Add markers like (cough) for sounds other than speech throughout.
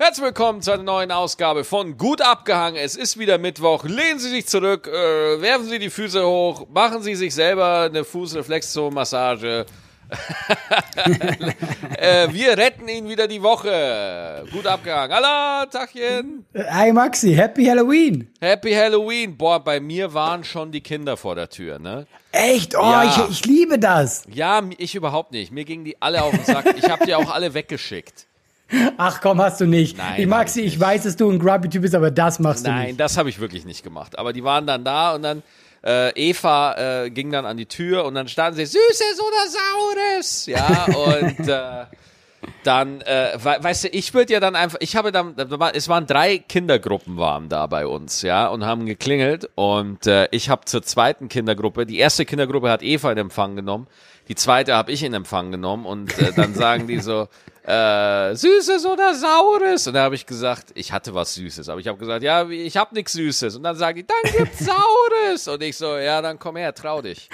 Herzlich willkommen zu einer neuen Ausgabe von Gut abgehangen. Es ist wieder Mittwoch. Lehnen Sie sich zurück, äh, werfen Sie die Füße hoch, machen Sie sich selber eine Fußreflexzone-Massage. (laughs) äh, wir retten Ihnen wieder die Woche. Gut abgehangen. Hallo, Tachchen. Hi Maxi, Happy Halloween. Happy Halloween. Boah, bei mir waren schon die Kinder vor der Tür, ne? Echt? Oh, Ja. ich, ich liebe das. Ja, ich überhaupt nicht. Mir gingen die alle auf den Sack. Ich habe die auch alle weggeschickt. Ach komm, hast du nicht. Nein, ich Maxi, hab ich ich weiß, dass du ein Grubby-Typ bist, aber das machst du Nein, nicht. das habe ich wirklich nicht gemacht. Aber die waren dann da und dann äh, Eva äh, ging dann an die Tür und dann standen sie Süßes oder Saures. Ja, und äh, dann, äh, we weißt du, ich würde ja dann einfach, ich habe dann, es waren drei Kindergruppen waren da bei uns, ja, und haben geklingelt und äh, ich habe zur zweiten Kindergruppe, die erste Kindergruppe hat Eva in Empfang genommen, die zweite habe ich in Empfang genommen und äh, dann sagen die so, äh, Süßes oder Saures? Und da habe ich gesagt, ich hatte was Süßes, aber ich habe gesagt, ja, ich habe nichts Süßes. Und dann sagen die, dann gibt's Saures. Und ich so, ja, dann komm her, trau dich.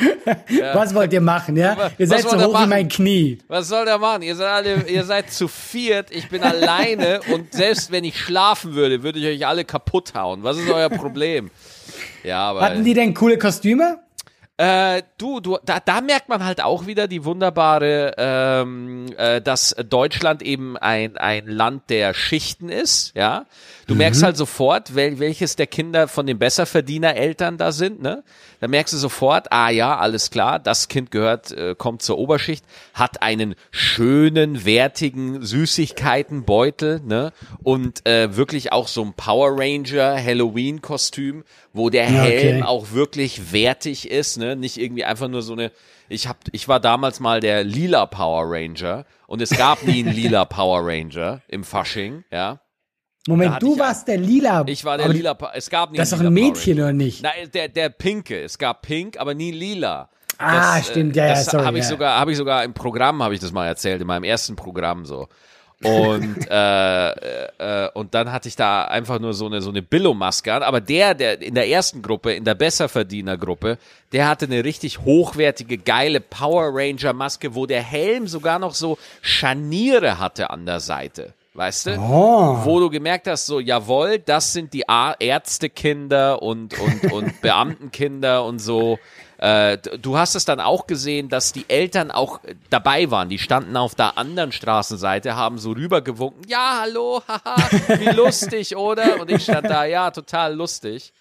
Was wollt ihr machen, ja? Ihr seid so hoch wie mein Knie. Was soll der machen? Ihr seid alle, ihr seid zu viert, ich bin alleine und selbst wenn ich schlafen würde, würde ich euch alle kaputt hauen. Was ist euer Problem? Ja, aber. Hatten die denn coole Kostüme? Äh, du, du, da, da merkt man halt auch wieder die wunderbare, ähm, äh, dass Deutschland eben ein, ein Land der Schichten ist, ja. Du merkst halt sofort, wel, welches der Kinder von den Besserverdiener-Eltern da sind, ne? Da merkst du sofort, ah ja, alles klar, das Kind gehört, äh, kommt zur Oberschicht, hat einen schönen, wertigen Süßigkeitenbeutel, ne? Und äh, wirklich auch so ein Power Ranger Halloween-Kostüm, wo der Ja, okay. Helm auch wirklich wertig ist, ne? Nicht irgendwie einfach nur so eine. Ich hab, ich war damals mal der lila Power Ranger und es gab nie einen lila Power Ranger im Fasching, ja. Moment, du warst der Lila. Ich war der lila. Es gab nie Das ist doch einen ein Mädchen, oder nicht? Nein, der der pinke. Es gab pink, aber nie lila. Ah, stimmt, ja, ja, das sorry, habe ich ja. sogar, habe ich sogar im Programm, habe ich das mal erzählt, in meinem ersten Programm so. Und (laughs) äh, äh, und dann hatte ich da einfach nur so eine so eine Billo-Maske an. Aber der, der in der ersten Gruppe, in der Besserverdiener-Gruppe, der hatte eine richtig hochwertige, geile Power Ranger-Maske, wo der Helm sogar noch so Scharniere hatte an der Seite. Weißt du? Oh. Wo du gemerkt hast, so, jawohl, das sind die Ärztekinder und, und, und (laughs) Beamtenkinder und so. Äh, du hast es dann auch gesehen, dass die Eltern auch äh, dabei waren. Die standen auf der anderen Straßenseite, haben so rübergewunken. Ja, hallo, haha, wie (laughs) lustig, oder? Und ich stand da, ja, total lustig.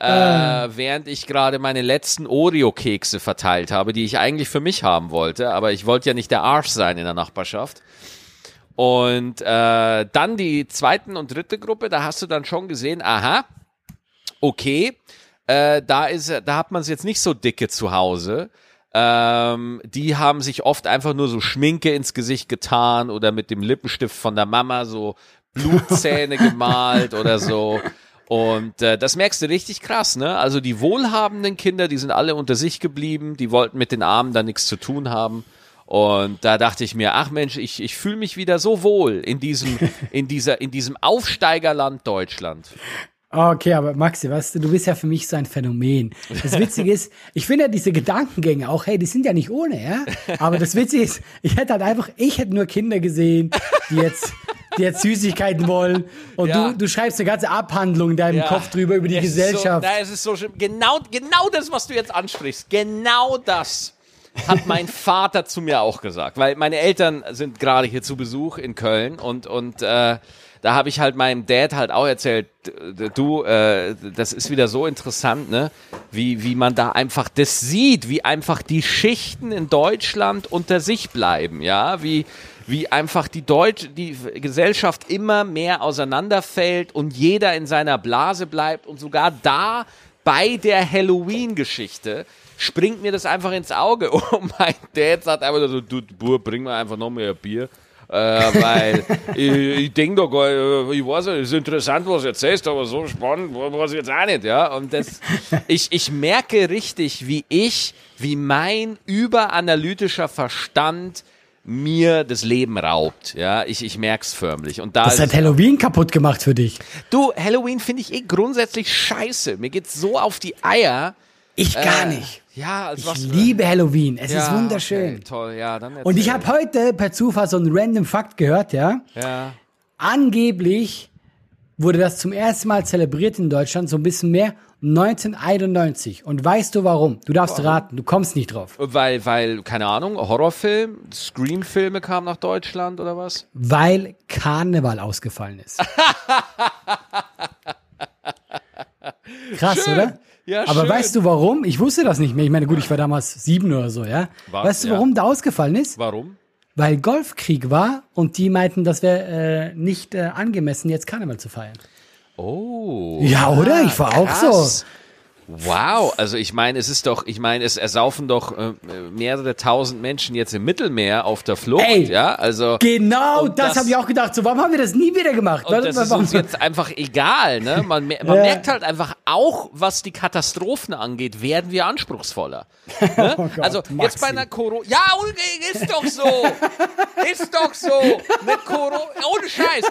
Äh, während ich gerade meine letzten Oreo-Kekse verteilt habe, die ich eigentlich für mich haben wollte, aber ich wollte ja nicht der Arsch sein in der Nachbarschaft. Und äh, dann die zweiten und dritte Gruppe, da hast du dann schon gesehen, aha, okay, äh, da ist, da hat man es jetzt nicht so dicke zu Hause. Ähm, die haben sich oft einfach nur so Schminke ins Gesicht getan oder mit dem Lippenstift von der Mama so Blutzähne (laughs) gemalt oder so. Und äh, das merkst du richtig krass, ne? Also die wohlhabenden Kinder, die sind alle unter sich geblieben, die wollten mit den Armen da nichts zu tun haben. Und da dachte ich mir, ach Mensch, ich, ich fühle mich wieder so wohl in diesem, (laughs) in dieser, in diesem Aufsteigerland Deutschland. Okay, aber Maxi, weißt du, du bist ja für mich so ein Phänomen. Das Witzige ist, ich finde ja diese Gedankengänge auch, hey, die sind ja nicht ohne, ja? Aber das Witzige ist, ich hätte halt einfach, ich hätte nur Kinder gesehen, die jetzt, die jetzt Süßigkeiten wollen. Und Ja. du, du schreibst eine ganze Abhandlung in deinem Ja. Kopf drüber, über die Es ist Gesellschaft. So, nein, es ist so schlimm. Genau, genau das, was du jetzt ansprichst. Genau das hat mein Vater zu mir auch gesagt. Weil meine Eltern sind gerade hier zu Besuch in Köln und, und äh, da habe ich halt meinem Dad halt auch erzählt, du, äh, das ist wieder so interessant, ne? Wie, wie man da einfach das sieht, wie einfach die Schichten in Deutschland unter sich bleiben, ja, wie, wie einfach die Deutsche, die Gesellschaft immer mehr auseinanderfällt und jeder in seiner Blase bleibt und sogar da bei der Halloween-Geschichte springt mir das einfach ins Auge und (laughs) mein Dad sagt einfach so, du Bub, bring mir einfach noch mehr Bier. Äh, weil (laughs) ich, ich denke doch, gar nicht, ich weiß nicht, es ist interessant, was du erzählst, aber so spannend war es jetzt auch nicht, ja. Und das, (laughs) ich, ich merke richtig, wie ich, wie mein überanalytischer Verstand mir das Leben raubt, ja. Ich, ich merk's förmlich. Und da Das hat Halloween kaputt gemacht für dich. Du, Halloween finde ich eh grundsätzlich scheiße. Mir geht's so auf die Eier. Ich gar Äh, nicht. Ja, als Ich liebe Halloween. Es ja, ist wunderschön. Okay, toll, ja, dann Und ich habe heute per Zufall so einen random Fakt gehört, ja. Ja. angeblich wurde das zum ersten Mal zelebriert in Deutschland, so ein bisschen mehr, 1991. Und weißt du warum? Du darfst raten, du kommst nicht drauf. Weil, weil, keine Ahnung, Horrorfilm, Scream-Filme kamen nach Deutschland oder was? Weil Karneval ausgefallen ist. (laughs) Krass, Schön. oder? Ja, Aber schön. weißt du warum? Ich wusste das nicht mehr. Ich meine, gut, ich war damals sieben oder so, ja. War- weißt du, ja. warum der ausgefallen ist? Warum? Weil Golfkrieg war und die meinten, das wäre äh, nicht äh, angemessen, jetzt Karneval zu feiern. Oh. Ja, oder? Ich war auch krass. so. Wow, also ich meine, es ist doch, ich meine, es ersaufen doch äh, mehrere tausend Menschen jetzt im Mittelmeer auf der Flucht, Ey, ja, also Genau, das, das- habe ich auch gedacht. So, warum haben wir das nie wieder gemacht? und das ist uns jetzt einfach egal, ne? Man, man Ja. merkt halt einfach auch, was die Katastrophen angeht, werden wir anspruchsvoller. Ne? (laughs) Oh Gott, also jetzt Maxi. bei einer Corona, ja, ist doch so, ist doch so, eine Corona, ohne Scheiß.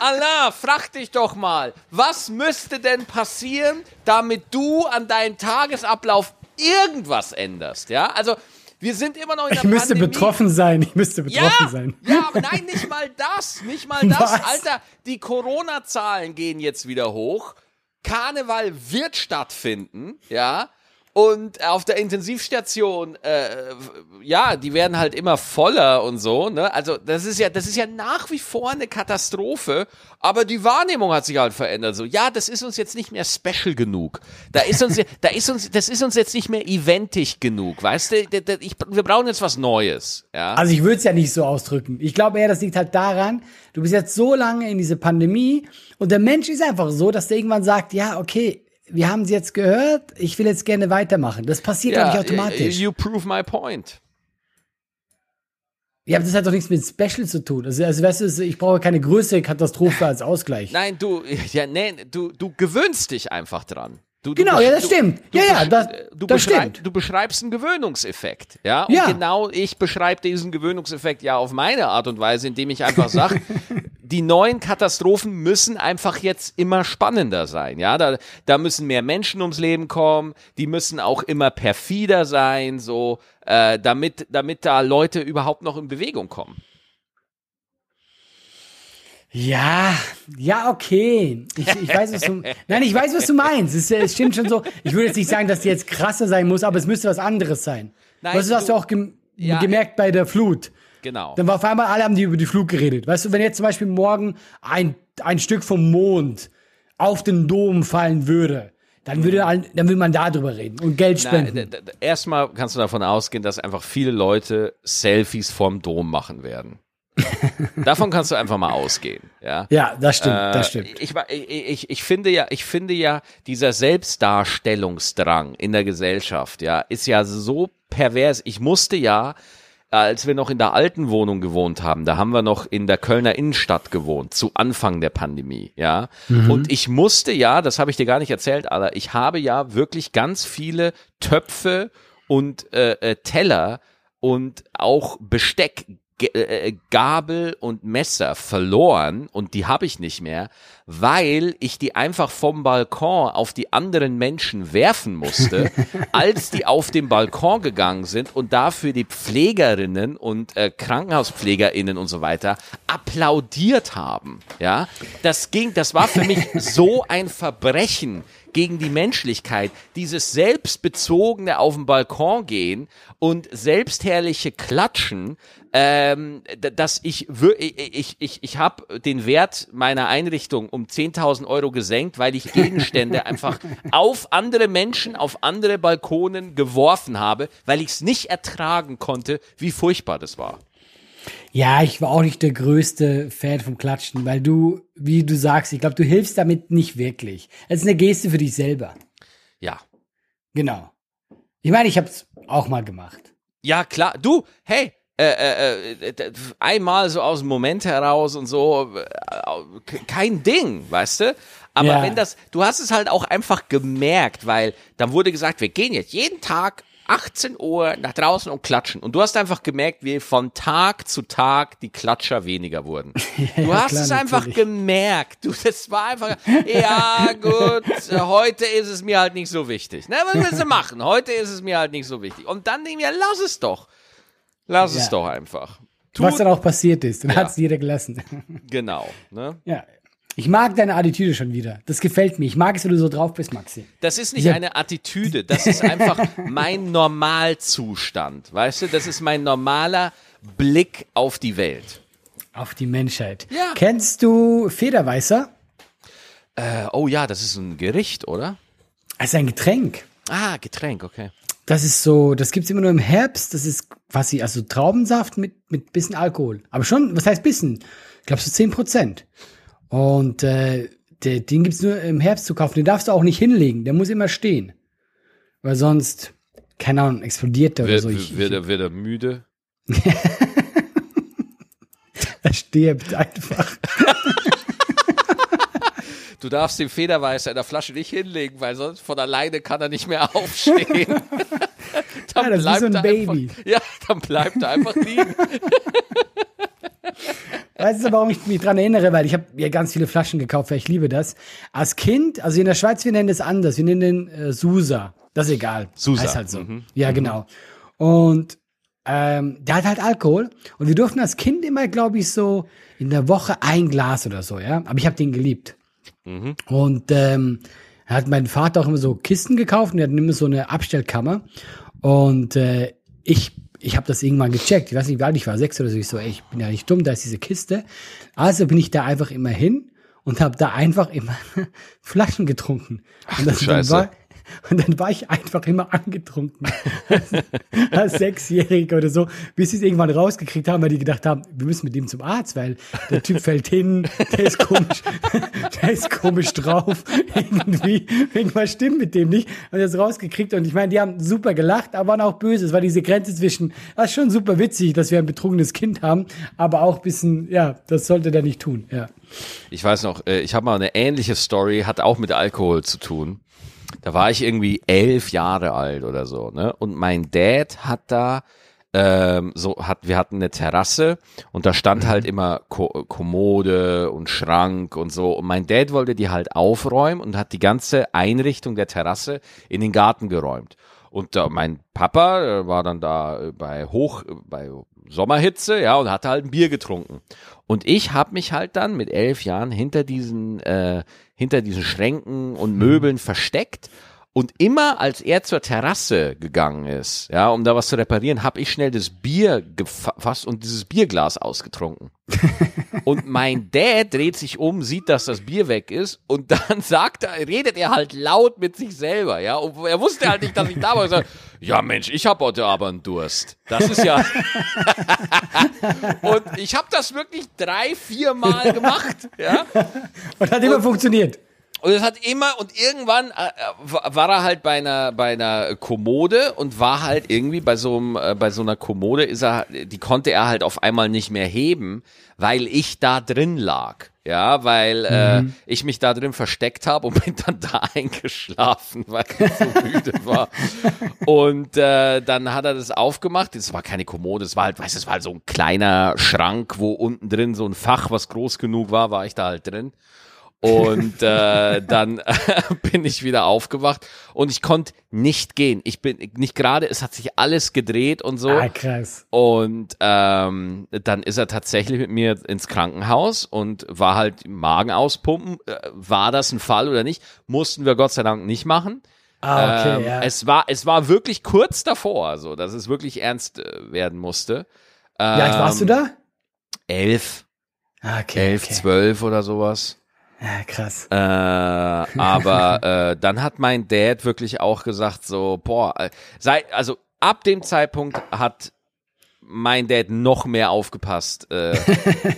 Allah, frag dich doch mal, was müsste denn passieren, damit du an deinem Tagesablauf irgendwas änderst, ja? Also wir sind immer noch in der ich müsste Pandemie. betroffen sein. Ich müsste betroffen Ja, sein. ja, aber nein, nicht mal das, nicht mal das. Was? Alter, die Corona-Zahlen gehen jetzt wieder hoch. Karneval wird stattfinden, ja. Und auf der Intensivstation, äh, ja, die werden halt immer voller und so, ne? Also das ist ja, das ist ja nach wie vor eine Katastrophe, aber die Wahrnehmung hat sich halt verändert. So, ja, das ist uns jetzt nicht mehr special genug. Da ist uns, da ist uns, das ist uns jetzt nicht mehr eventig genug, weißt du? Ich, wir brauchen jetzt was Neues, ja. Also ich würde es ja nicht so ausdrücken. Ich glaube eher, das liegt halt daran, du bist jetzt so lange in diese Pandemie und der Mensch ist einfach so, dass der irgendwann sagt, ja, okay, wir haben es jetzt gehört, ich will jetzt gerne weitermachen. Das passiert doch nicht automatisch. You prove my point. Ja, aber das hat doch nichts mit Special zu tun. Also, also weißt du, ich brauche keine größere Katastrophe (laughs) als Ausgleich. Nein, du, (laughs) ja, nee, du, du gewöhnst dich einfach dran. Du, Genau, du, ja, das stimmt. Du, Ja, ja, das- du, das stimmt. du beschreibst einen Gewöhnungseffekt. Ja, und Ja. genau ich beschreibe diesen Gewöhnungseffekt ja auf meine Art und Weise, indem ich einfach sage, (laughs) die neuen Katastrophen müssen einfach jetzt immer spannender sein. Ja, da, da müssen mehr Menschen ums Leben kommen, die müssen auch immer perfider sein, so, äh, damit, damit da Leute überhaupt noch in Bewegung kommen. Ja, ja, okay. Ich, ich weiß, was du, nein, ich weiß, was du meinst. Es, es stimmt schon so. Ich würde jetzt nicht sagen, dass die jetzt krasser sein muss, aber es müsste was anderes sein. Nein, weißt du, hast du- auch gem Ja. gemerkt bei der Flut. Genau. Dann war auf einmal alle haben die über die Flut geredet. Weißt du, wenn jetzt zum Beispiel morgen ein, ein Stück vom Mond auf den Dom fallen würde, dann würde, all- dann würde man darüber reden und Geld spenden. D- erstmal kannst du davon ausgehen, dass einfach viele Leute Selfies vom Dom machen werden. (laughs) davon kannst du einfach mal ausgehen, ja. ja, das stimmt, Äh, das stimmt. Ich, ich, ich, finde ja, ich finde ja, dieser Selbstdarstellungsdrang in der Gesellschaft, ja, ist ja so pervers. Ich musste ja, als wir noch in der alten Wohnung gewohnt haben, da haben wir noch in der Kölner Innenstadt gewohnt, zu Anfang der Pandemie, ja. Und ich musste ja, das habe ich dir gar nicht erzählt, aber ich habe ja wirklich ganz viele Töpfe und äh, äh, Teller und auch Besteck Gabel und Messer verloren und die habe ich nicht mehr, weil ich die einfach vom Balkon auf die anderen Menschen werfen musste, (laughs) als die auf den Balkon gegangen sind und dafür die Pflegerinnen und äh, Krankenhauspflegerinnen und so weiter applaudiert haben. Ja, das ging, das war für mich so ein Verbrechen gegen die Menschlichkeit, dieses selbstbezogene auf den Balkon gehen und selbstherrliche Klatschen, ähm, dass ich ich ich, ich habe den Wert meiner Einrichtung um 10.000 Euro gesenkt, weil ich Gegenstände (laughs) einfach auf andere Menschen, auf andere Balkonen geworfen habe, weil ich es nicht ertragen konnte, wie furchtbar das war. Ja, ich war auch nicht der größte Fan vom Klatschen, weil du, wie du sagst, ich glaube, du hilfst damit nicht wirklich. Es ist eine Geste für dich selber. Ja. Genau. Ich meine, ich habe es auch mal gemacht. Ja, klar. Du, hey, äh, äh, äh, einmal so aus dem Moment heraus und so, äh, kein Ding, weißt du? Aber Ja. wenn das, du hast es halt auch einfach gemerkt, weil dann wurde gesagt, wir gehen jetzt jeden Tag 18 Uhr nach draußen und klatschen. Und du hast einfach gemerkt, wie von Tag zu Tag die Klatscher weniger wurden. (laughs) Du Ja, hast klar, es einfach natürlich. gemerkt. Du, das war einfach, ja gut, (laughs) heute ist es mir halt nicht so wichtig. Ne, was willst du machen? Heute ist es mir halt nicht so wichtig. Und dann denken wir, lass es doch. Lass es Ja. doch einfach. Tu, Was dann auch passiert ist. Dann Ja. hat es jeder gelassen. genau. Ne? ja. Ich mag deine Attitüde schon wieder. Das gefällt mir. Ich mag es, wenn du so drauf bist, Maxi. Das ist nicht Ja. eine Attitüde, das ist einfach (laughs) mein Normalzustand. Weißt du, das ist mein normaler Blick auf die Welt. Auf die Menschheit. Ja. Kennst du Federweißer? Äh, oh ja, das ist ein Gericht, oder? Das ist ein Getränk. Ah, Getränk, okay. Das ist so, das gibt's immer nur im Herbst. Das ist quasi, also Traubensaft mit, mit bisschen Alkohol. Aber schon, was heißt bisschen? Ich glaube so 10 Prozent. Und äh, der, den gibt's nur im Herbst zu kaufen. Den darfst du auch nicht hinlegen. Der muss immer stehen. Weil sonst, keine Ahnung, explodiert der oder Wird, so. Ich, wird, er, wird er müde? (laughs) er stirbt einfach. Du darfst den Federweißer in der Flasche nicht hinlegen, weil sonst von alleine kann er nicht mehr (laughs) aufstehen. dann Ja, das ist wie so ein Baby. Einfach, ja, dann bleibt er einfach liegen. (laughs) Weißt du, warum ich mich dran erinnere? Weil ich habe ja ganz viele Flaschen gekauft, weil ich liebe das. Als Kind, also in der Schweiz, wir nennen das anders. Wir nennen den äh, Susa. Das ist egal. Susa. Heißt halt so. Mhm. Ja, genau. Und ähm, der hat halt Alkohol. Und wir durften als Kind immer, glaube ich, so in der Woche ein Glas oder so, ja. Aber ich habe den geliebt. Und ähm, hat mein Vater auch immer so Kisten gekauft und er hat immer so eine Abstellkammer. Und äh, ich, ich habe das irgendwann gecheckt. Ich weiß nicht, wie alt ich war, sechs oder so. Ich so, ey, ich bin ja nicht dumm, da ist diese Kiste. Also bin ich da einfach immer hin und habe da einfach immer (laughs) Flaschen getrunken. und, das, Scheiße. war, (laughs) und dann war ich einfach immer angetrunken. (laughs) als Sechsjähriger oder so, bis sie es irgendwann rausgekriegt haben, weil die gedacht haben, wir müssen mit dem zum Arzt, weil der Typ fällt hin, der ist komisch, (laughs) der ist komisch drauf, irgendwie, irgendwas stimmt mit dem nicht. Und ist rausgekriegt und ich meine, die haben super gelacht, aber waren auch böse. Es war diese Grenze zwischen, das ist schon super witzig, dass wir ein betrunkenes Kind haben, aber auch ein bisschen, ja, das sollte der nicht tun, ja. Ich weiß noch, äh, ich habe mal eine ähnliche Story, hat auch mit Alkohol zu tun. Da war ich irgendwie elf Jahre alt oder so, ne? Und mein Dad hat da ähm, so hat, wir hatten eine Terrasse und da stand halt immer Ko Kommode und Schrank und so. Und mein Dad wollte die halt aufräumen und hat die ganze Einrichtung der Terrasse in den Garten geräumt. Und äh, mein Papa äh, war dann da äh, bei Hoch, äh, bei Sommerhitze, ja, und hatte halt ein Bier getrunken. Und ich habe mich halt dann mit elf Jahren hinter diesen, äh, hinter diesen Schränken und Möbeln versteckt. Und immer als er zur Terrasse gegangen ist, ja, um da was zu reparieren, habe ich schnell das Bier gefasst und dieses Bierglas ausgetrunken. (laughs) und mein Dad dreht sich um, sieht, dass das Bier weg ist und dann (laughs) sagt er, redet er halt laut mit sich selber, ja. Und er wusste halt nicht, dass ich da war. Und sagt, ja Mensch, ich habe heute aber einen Durst. Das ist ja. (laughs) und ich habe das wirklich drei, vier Mal gemacht, ja. Und hat immer funktioniert. Und es hat immer und irgendwann äh, äh, war er halt bei einer bei einer Kommode und war halt irgendwie bei so einem äh, bei so einer Kommode ist er die konnte er halt auf einmal nicht mehr heben, weil ich da drin lag. Ja, weil äh, ich mich da drin versteckt habe und (laughs) bin dann da eingeschlafen, weil ich so müde war. Und äh, dann hat er das aufgemacht. Es war keine Kommode, es war halt, weißt du, es war halt so ein kleiner Schrank, wo unten drin so ein Fach, was groß genug war, war ich da halt drin. Und äh, dann (laughs) bin ich wieder aufgewacht und ich konnte nicht gehen. Ich bin nicht gerade, es hat sich alles gedreht und so. Ah, krass. Und ähm, dann ist er tatsächlich mit mir ins Krankenhaus und war halt Magen auspumpen. Äh, War das ein Fall oder nicht? Mussten wir Gott sei Dank nicht machen. Ah, okay, ähm, ja. Es war, es war wirklich kurz davor, also dass es wirklich ernst äh, werden musste. Wie alt warst du Ähm, da? Elf, Ah, okay, elf, okay. zwölf oder sowas. Ja, krass. Äh, aber (laughs) äh, dann hat mein Dad wirklich auch gesagt so, boah, äh, sei, also ab dem Zeitpunkt hat mein Dad noch mehr aufgepasst, äh,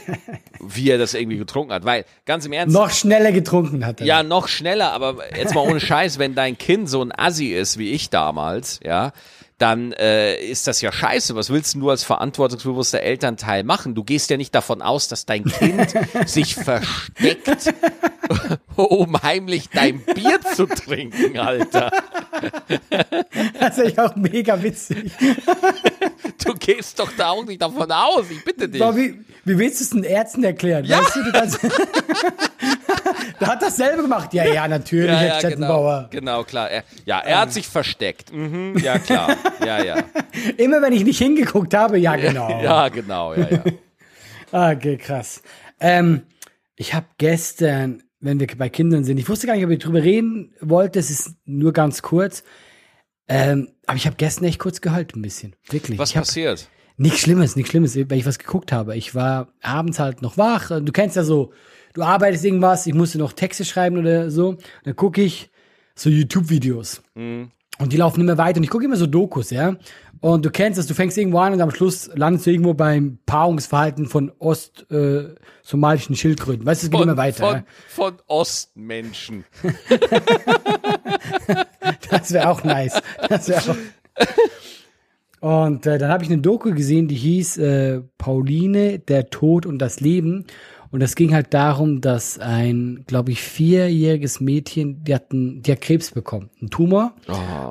(laughs) wie er das irgendwie getrunken hat. Weil, ganz im Ernst, Noch schneller getrunken hat er. ja, noch schneller, aber jetzt mal ohne Scheiß, wenn dein Kind so ein Assi ist wie ich damals, ja, dann äh, ist das ja scheiße. Was willst du als verantwortungsbewusster Elternteil machen? Du gehst ja nicht davon aus, dass dein Kind (laughs) sich versteckt, um heimlich dein Bier zu trinken, Alter. Das ist ja auch mega witzig. Du gehst doch da auch nicht davon aus, ich bitte dich. Aber wie, wie willst du es den Ärzten erklären? Ja. Weißt du, du kannst (laughs) Der hat dasselbe gemacht. Ja, ja, natürlich, Ja, Herr ja, genau, Stettenbauer. genau, klar. Ja, er hat sich versteckt. Mhm, ja, klar. Ja, ja. (laughs) Immer wenn ich nicht hingeguckt habe, ja, genau. (laughs) Ja, genau, ja, ja. Ah, Okay, krass. Ähm, ich habe gestern, wenn wir bei Kindern sind, ich wusste gar nicht, ob ich drüber reden wollte, es ist nur ganz kurz. Ähm, aber ich habe gestern echt kurz geheult ein bisschen. Wirklich. Was passiert? Nichts Schlimmes, nichts Schlimmes, weil ich was geguckt habe. Ich war abends halt noch wach. Du kennst ja so, du arbeitest irgendwas, ich musste noch Texte schreiben oder so. Dann gucke ich so YouTube-Videos. Und die laufen immer weiter. Und ich gucke immer so Dokus, ja. Und du kennst das, du fängst irgendwo an und am Schluss landest du irgendwo beim Paarungsverhalten von ost-somalischen äh, Schildkröten. Weißt du, es geht immer weiter. Von, ja. von Ostmenschen. (laughs) Das wäre auch nice. Das wäre auch. Und äh, dann habe ich eine Doku gesehen, die hieß äh, Pauline, der Tod und das Leben. Und das ging halt darum, dass ein, glaube ich, vierjähriges Mädchen, die hat, einen, die hat Krebs bekommen, einen Tumor.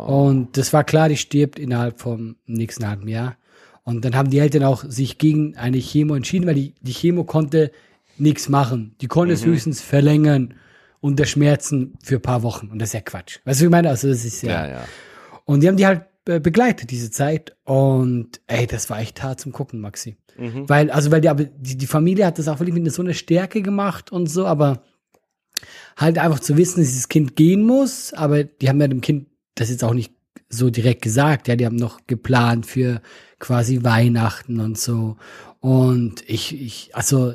Und das war klar, die stirbt innerhalb vom nächsten halben Jahr. Und dann haben die Eltern auch sich gegen eine Chemo entschieden, weil die, die Chemo konnte nichts machen. Die konnte es höchstens verlängern unter Schmerzen für ein paar Wochen. Und das ist ja Quatsch. Weißt du, wie ich meine? Also das ist ja. Ja, ja. Und die haben die halt begleitet, diese Zeit. Und ey, das war echt hart zum Gucken, Maxi. Weil, also, weil die, aber die, die Familie hat das auch wirklich mit so einer Stärke gemacht und so, aber halt einfach zu wissen, dass dieses Kind gehen muss, aber die haben ja dem Kind das jetzt auch nicht so direkt gesagt, ja, die haben noch geplant für quasi Weihnachten und so. Und ich, ich, also,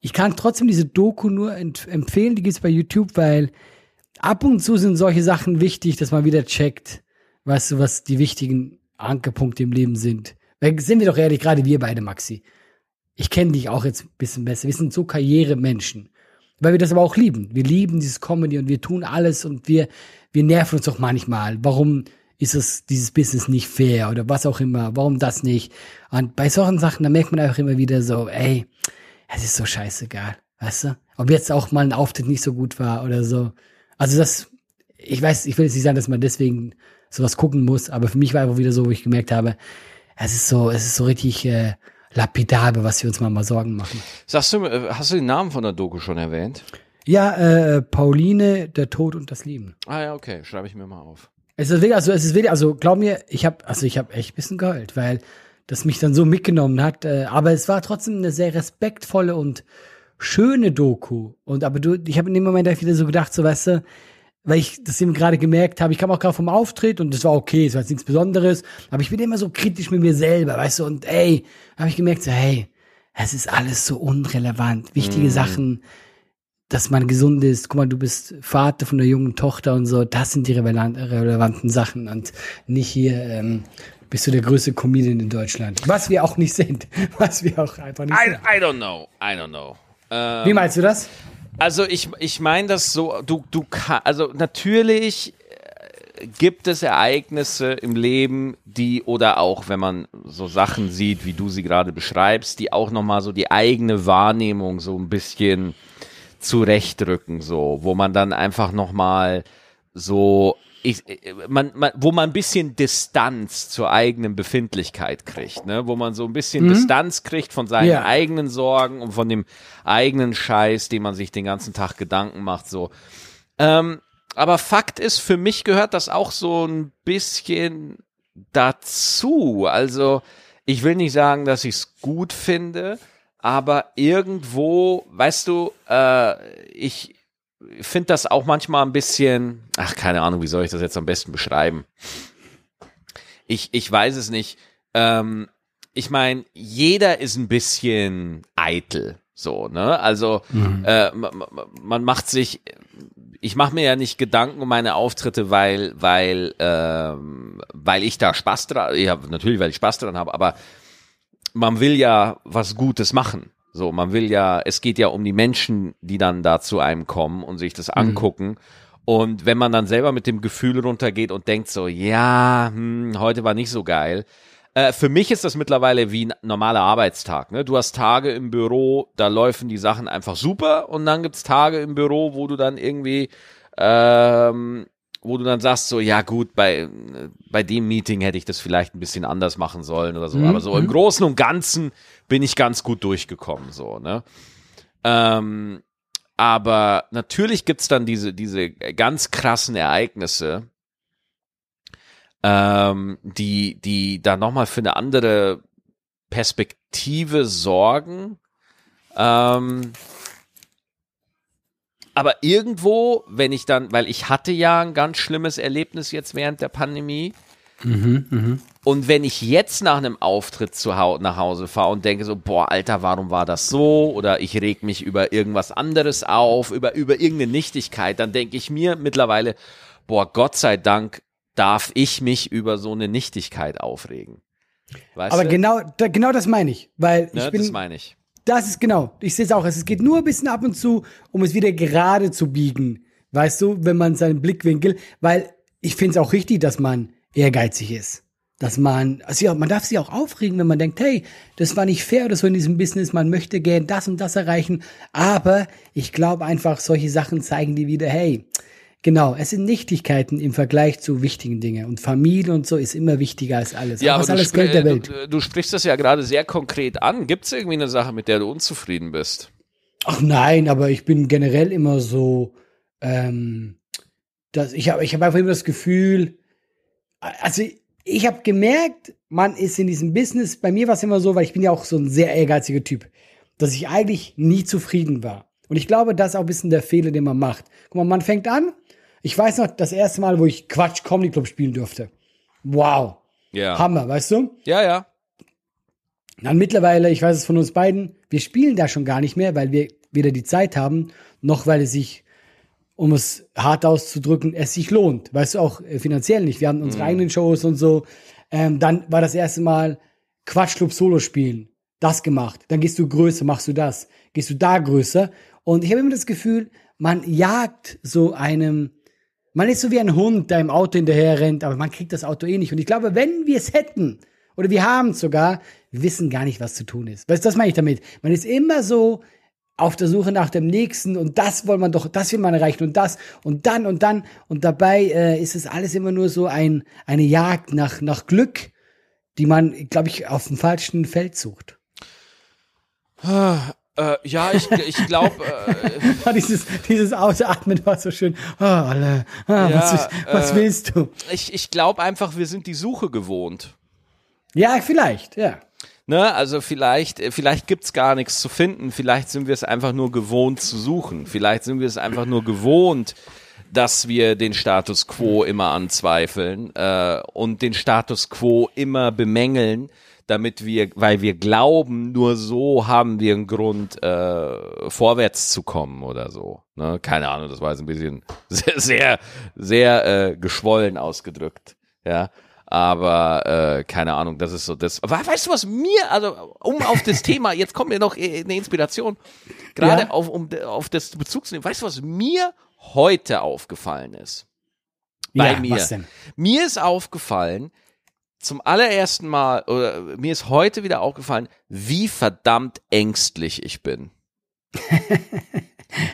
ich kann trotzdem diese Doku nur empfehlen, die gibt's bei YouTube, weil ab und zu sind solche Sachen wichtig, dass man wieder checkt, weißt du, was die wichtigen Ankerpunkte im Leben sind. Weil, sind wir doch ehrlich, gerade wir beide, Maxi. Ich kenne dich auch jetzt ein bisschen besser. Wir sind so Karrieremenschen. Weil wir das aber auch lieben. Wir lieben dieses Comedy und wir tun alles und wir, wir nerven uns doch manchmal. Warum ist es dieses Business nicht fair oder was auch immer? Warum das nicht? Und bei solchen Sachen, da merkt man einfach immer wieder so, ey, es ist so scheißegal. Weißt du? Ob jetzt auch mal ein Auftritt nicht so gut war oder so. Also das, ich weiß, ich will jetzt nicht sagen, dass man deswegen sowas gucken muss, aber für mich war einfach wieder so, wo ich gemerkt habe, es ist so, es ist so richtig äh, lapidabel, was wir uns mal, mal Sorgen machen. Sagst du, äh, hast du den Namen von der Doku schon erwähnt? Ja, äh, Pauline, der Tod und das Leben. Ah ja, okay, schreibe ich mir mal auf. Es ist wirklich, also es ist wirklich, also glaub mir, ich habe, also ich habe echt ein bisschen geheult, weil das mich dann so mitgenommen hat. Äh, aber es war trotzdem eine sehr respektvolle und schöne Doku. Und aber du, ich habe in dem Moment wieder so gedacht, so weißt du, weil ich das eben gerade gemerkt habe, ich kam auch gerade vom Auftritt und das war okay, es war jetzt nichts Besonderes, aber ich bin immer so kritisch mit mir selber, weißt du, und ey, habe ich gemerkt, so hey, es ist alles so unrelevant, wichtige Sachen, dass man gesund ist, guck mal, du bist Vater von einer jungen Tochter und so, das sind die relevan- relevanten Sachen und nicht hier, ähm, bist du der größte Comedian in Deutschland. Was wir auch nicht sind. (laughs) Was wir auch einfach nicht I, sind. I don't know, I don't know. Ähm, Wie meinst du das? Also ich, ich meine das so, du, du kann, also natürlich äh, gibt es Ereignisse im Leben, die oder auch wenn man so Sachen sieht, wie du sie gerade beschreibst, die auch nochmal so die eigene Wahrnehmung so ein bisschen zurechtrücken, so, wo man dann einfach nochmal so, ich, man, man, wo man ein bisschen Distanz zur eigenen Befindlichkeit kriegt, ne? wo man so ein bisschen Distanz kriegt von seinen Ja. eigenen Sorgen und von dem eigenen Scheiß, den man sich den ganzen Tag Gedanken macht, so. Ähm, aber Fakt ist, für mich gehört das auch so ein bisschen dazu. Also, ich will nicht sagen, dass ich es gut finde, aber irgendwo, weißt du, äh, ich finde das auch manchmal ein bisschen, ach, keine Ahnung, wie soll ich das jetzt am besten beschreiben? Ich, ich weiß es nicht. Ähm, ich meine, jeder ist ein bisschen eitel, so, ne? Also, äh, ma- ma- man macht sich, ich mache mir ja nicht Gedanken um meine Auftritte, weil, weil, ähm, weil ich da Spaß dran, ja, natürlich, weil ich Spaß dran habe, aber man will ja was Gutes machen. So, man will ja, es geht ja um die Menschen, die dann da zu einem kommen und sich das angucken. Und wenn man dann selber mit dem Gefühl runtergeht und denkt so, ja, hm, heute war nicht so geil. Äh, für mich ist das mittlerweile wie ein normaler Arbeitstag. Ne? Du hast Tage im Büro, da laufen die Sachen einfach super und dann gibt's Tage im Büro, wo du dann irgendwie ähm, wo du dann sagst so, ja gut, bei, bei dem Meeting hätte ich das vielleicht ein bisschen anders machen sollen oder so. Aber so im Großen und Ganzen bin ich ganz gut durchgekommen, so, ne? Ähm, aber natürlich gibt's dann diese, diese ganz krassen Ereignisse, ähm, die, die da nochmal für eine andere Perspektive sorgen. Ähm, aber irgendwo, wenn ich dann, weil ich hatte ja ein ganz schlimmes Erlebnis jetzt während der Pandemie. Und wenn ich jetzt nach einem Auftritt zu hau nach Hause fahre und denke so, boah, Alter, warum war das so? Oder ich reg mich über irgendwas anderes auf, über, über irgendeine Nichtigkeit, dann denke ich mir mittlerweile, boah, Gott sei Dank darf ich mich über so eine Nichtigkeit aufregen. Weißt Aber du? genau, da, genau das meine ich, weil ich ne, bin, das meine ich. Das ist genau. Ich sehe es auch. Es geht nur ein bisschen ab und zu, um es wieder gerade zu biegen. Weißt du, wenn man seinen Blickwinkel, weil ich finde es auch richtig, dass man ehrgeizig ist. Dass man, also ja, man darf sich auch aufregen, wenn man denkt, hey, das war nicht fair oder so in diesem Business, man möchte gern das und das erreichen. Aber ich glaube einfach, solche Sachen zeigen dir wieder, hey, genau, es sind Nichtigkeiten im Vergleich zu wichtigen Dingen. Und Familie und so ist immer wichtiger als alles. Ja, aber du, alles Geld der äh, Welt. Du, du sprichst das ja gerade sehr konkret an. Gibt es irgendwie eine Sache, mit der du unzufrieden bist? Ach nein, aber ich bin generell immer so, ähm, dass ich habe ich hab einfach immer das Gefühl, also ich habe gemerkt, man ist in diesem Business, bei mir war es immer so, weil ich bin ja auch so ein sehr ehrgeiziger Typ, dass ich eigentlich nie zufrieden war. Und ich glaube, das ist auch ein bisschen der Fehler, den man macht. Guck mal, man fängt an, ich weiß noch, das erste Mal, wo ich Quatsch Comedy Club spielen durfte. Wow. Ja. Hammer, weißt du? Ja, ja. Dann mittlerweile, ich weiß es von uns beiden, wir spielen da schon gar nicht mehr, weil wir weder die Zeit haben, noch weil es sich, um es hart auszudrücken, es sich lohnt. Weißt du, auch äh, finanziell nicht. Wir haben unsere eigenen Shows und so. Ähm, dann war das erste Mal Quatschclub Solo spielen. Das gemacht. Dann gehst du größer, machst du das. Gehst du da größer. Und ich habe immer das Gefühl, man jagt so einem, man ist so wie ein Hund, der im Auto hinterher rennt, aber man kriegt das Auto eh nicht. Und ich glaube, wenn wir es hätten, oder wir haben es sogar, wir wissen gar nicht, was zu tun ist. Weißt du, das meine ich damit. Man ist immer so auf der Suche nach dem nächsten und das will man doch, das will man erreichen und das und dann und dann und dabei äh, ist es alles immer nur so ein eine Jagd nach nach Glück, die man, glaube ich, auf dem falschen Feld sucht. Äh, ja, ich, ich glaube, äh, (laughs) dieses dieses Ausatmen war so schön. Oh, alle, ah, Ja, was, was äh, willst du? ich, ich glaube einfach, wir sind die Suche gewohnt. Ja, vielleicht, ja. Ne, also vielleicht, äh, vielleicht gibt's gar nichts zu finden. Vielleicht sind wir es einfach nur gewohnt zu suchen. Vielleicht sind wir es einfach nur gewohnt, dass wir den Status quo immer anzweifeln äh, und den Status quo immer bemängeln, damit wir, weil wir glauben, nur so haben wir einen Grund, äh, vorwärts zu kommen oder so. Ne? Keine Ahnung, das war jetzt ein bisschen (laughs) sehr, sehr, sehr äh, geschwollen ausgedrückt. Ja. Aber äh, keine Ahnung, das ist so das. Weißt du, was mir, also um auf das (laughs) Thema, jetzt kommt mir noch äh, eine Inspiration, gerade Ja. auf, um auf das Bezug zu nehmen. Weißt du, was mir heute aufgefallen ist? Bei ja, mir. Was denn? Mir ist aufgefallen, zum allerersten Mal, oder mir ist heute wieder aufgefallen, wie verdammt ängstlich ich bin. (laughs)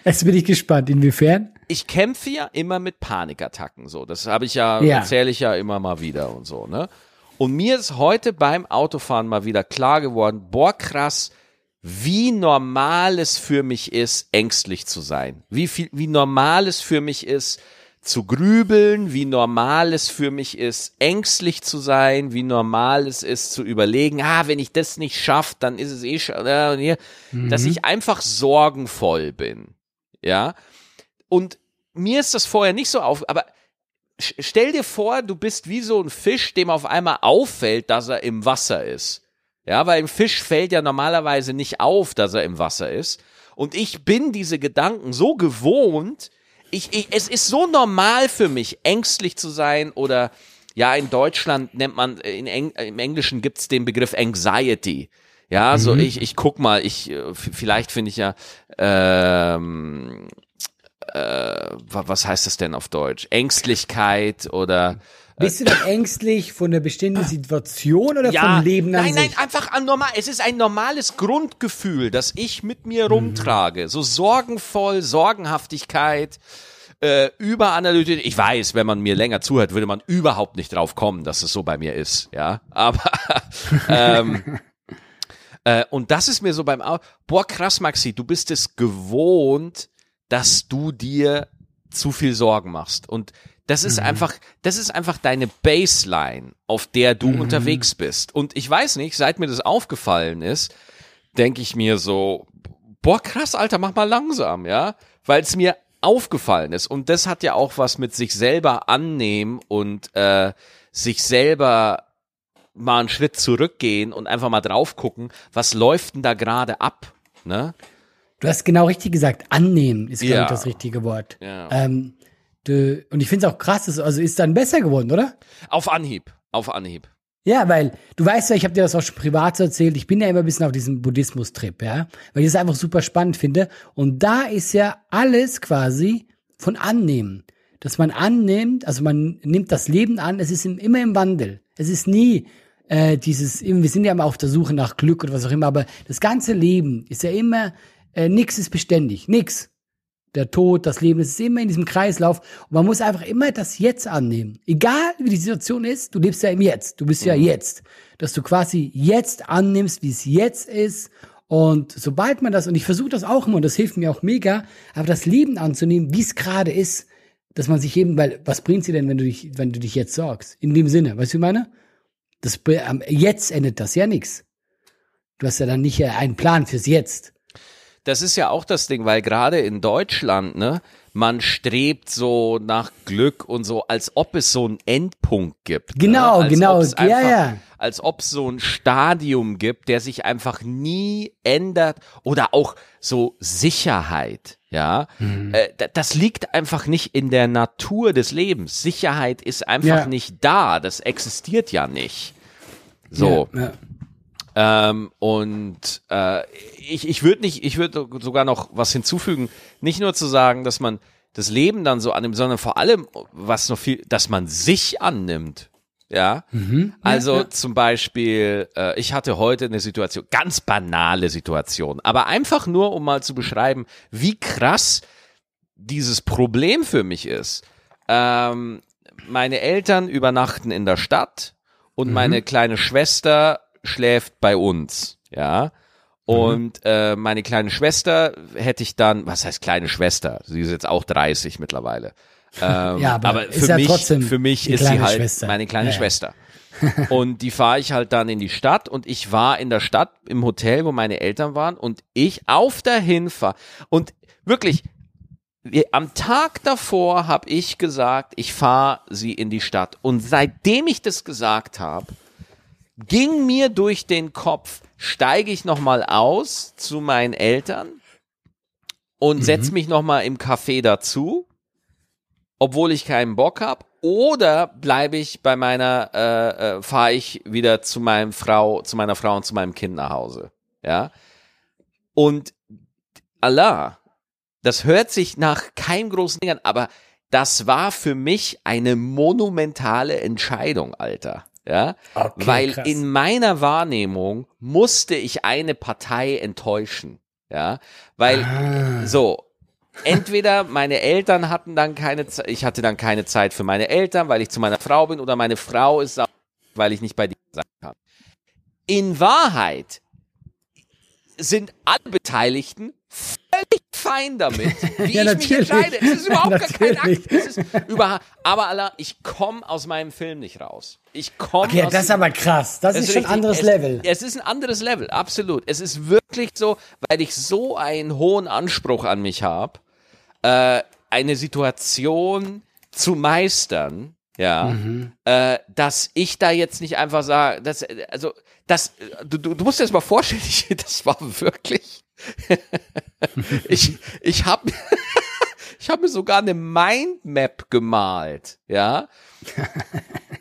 Jetzt bin ich gespannt. Inwiefern? ich kämpfe ja immer mit Panikattacken, so. Das habe ich ja, Ja. erzähle ich ja immer mal wieder und so, ne? Und mir ist heute beim Autofahren mal wieder klar geworden, boah, krass, wie normal es für mich ist, ängstlich zu sein. Wie viel, wie normal es für mich ist, zu grübeln, wie normal es für mich ist, ängstlich zu sein, wie normal es ist, zu überlegen, ah, wenn ich das nicht schaffe, dann ist es eh schon, äh, hier, dass ich einfach sorgenvoll bin. Ja. Und mir ist das vorher nicht so auf, aber stell dir vor, du bist wie so ein Fisch, dem auf einmal auffällt, dass er im Wasser ist. Ja, weil im Fisch fällt ja normalerweise nicht auf, dass er im Wasser ist. Und ich bin diese Gedanken so gewohnt, ich, ich, es ist so normal für mich, ängstlich zu sein oder ja, in Deutschland nennt man, in Eng, im Englischen gibt's den Begriff Anxiety. Ja, so ich, ich guck mal, ich, äh, vielleicht finde ich ja, ähm, äh, wa- was heißt das denn auf Deutsch? Ängstlichkeit oder Bist du dann ängstlich von der bestimmten Situation oder vom Leben an nein, sich? nein, einfach an normal. Es ist ein normales Grundgefühl, das ich mit mir Mhm. rumtrage. So sorgenvoll, Sorgenhaftigkeit, äh, überanalytisch. Ich weiß, wenn man mir länger zuhört, würde man überhaupt nicht drauf kommen, dass es so bei mir ist. Ja, aber (laughs) ähm, äh, und das ist mir so beim Au boah krass, Maxi, du bist es gewohnt, dass du dir zu viel Sorgen machst. Und das ist Mhm. einfach, das ist einfach deine Baseline, auf der du Mhm. unterwegs bist. Und ich weiß nicht, seit mir das aufgefallen ist, denke ich mir so, boah, krass, Alter, mach mal langsam, ja, weil es mir aufgefallen ist. Und das hat ja auch was mit sich selber annehmen und äh, sich selber mal einen Schritt zurückgehen und einfach mal drauf gucken, was läuft denn da gerade ab, ne? Du hast genau richtig gesagt. Annehmen ist, glaube Ja. ich, das richtige Wort. Ja. Ähm, und ich finde es auch krass, dass, also ist dann besser geworden, oder? Auf Anhieb, auf Anhieb. Ja, weil du weißt ja, ich habe dir das auch schon privat so erzählt, ich bin ja immer ein bisschen auf diesem Buddhismus-Trip, ja, weil ich das einfach super spannend finde. Und da ist ja alles quasi von Annehmen. Dass man annimmt, also man nimmt das Leben an, es ist im, immer im Wandel. Es ist nie äh, dieses, wir sind ja immer auf der Suche nach Glück oder was auch immer, aber das ganze Leben ist ja immer, äh, nix ist beständig, nix der Tod, das Leben, es ist immer in diesem Kreislauf. Und man muss einfach immer das Jetzt annehmen. Egal wie die Situation ist, du lebst ja im Jetzt. Du bist ja jetzt. Dass du quasi jetzt annimmst, wie es jetzt ist. Und sobald man das, und ich versuche das auch immer, und das hilft mir auch mega, aber das Leben anzunehmen, wie es gerade ist, dass man sich eben, weil, was bringt sie denn, wenn du dich, wenn du dich jetzt sorgst? In dem Sinne, weißt du, wie ich meine? Das, jetzt endet das ja nichts. Du hast ja dann nicht einen Plan fürs Jetzt. Das ist ja auch das Ding, weil gerade in Deutschland, ne, man strebt so nach Glück und so, als ob es so einen Endpunkt gibt. Genau, ne? genau, ob's ja, einfach, ja. Als ob es so ein Stadium gibt, der sich einfach nie ändert oder auch so Sicherheit, ja. Mhm. Äh, da- das liegt einfach nicht in der Natur des Lebens. Sicherheit ist einfach Ja. nicht da, das existiert ja nicht. So. Ja, ja. Ähm, und äh, ich, ich würde nicht, ich würde sogar noch was hinzufügen, nicht nur zu sagen, dass man das Leben dann so annimmt, sondern vor allem, was noch viel, dass man sich annimmt. Ja, also zum Beispiel, äh, ich hatte heute eine Situation, ganz banale Situation, aber einfach nur, um mal zu beschreiben, wie krass dieses Problem für mich ist. Ähm, meine Eltern übernachten in der Stadt und meine kleine Schwester schläft bei uns, ja. Und äh, meine kleine Schwester hätte ich dann, was heißt kleine Schwester? Sie ist jetzt auch 30 mittlerweile. Ähm, Ja, aber aber für ja mich, für mich ist sie halt Schwester. meine kleine Ja. Schwester. (laughs) Und die fahre ich halt dann in die Stadt und ich war in der Stadt im Hotel, wo meine Eltern waren und ich auf der Hinfahrt und wirklich wir- am Tag davor habe ich gesagt, ich fahre sie in die Stadt und seitdem ich das gesagt habe, ging mir durch den Kopf, steige ich noch mal aus zu meinen Eltern und setz mich noch mal im Café dazu, obwohl ich keinen Bock habe, oder bleibe ich bei meiner, äh, äh, fahre ich wieder zu meinem Frau, zu meiner Frau und zu meinem Kind nach Hause, ja. Und Allah, das hört sich nach keinem großen Ding an, aber das war für mich eine monumentale Entscheidung, Alter. Ja, Okay, weil krass. in meiner Wahrnehmung musste ich eine Partei enttäuschen. Ja, weil Ah. so entweder meine Eltern hatten dann keine Zeit, ich hatte dann keine Zeit für meine Eltern, weil ich zu meiner Frau bin, oder meine Frau ist sauer, weil ich nicht bei dir sein kann. In Wahrheit sind alle Beteiligten völlig fein damit, wie Ja, ich mich entscheide. Es ist überhaupt gar kein. Akt. Es ist über, aber Allah, ich komme aus meinem Film nicht raus. Ich komme Okay, das ist aber krass. Das ist schon ein anderes es, Level. Es ist ein anderes Level, absolut. Es ist wirklich so, weil ich so einen hohen Anspruch an mich habe, äh, eine Situation zu meistern, ja, Mhm. äh, dass ich da jetzt nicht einfach sage, dass, also, das, du, du, du musst dir das mal vorstellen, ich, (laughs) das war wirklich, (laughs) ich, ich habe (laughs) ich habe mir sogar eine Mindmap gemalt, ja.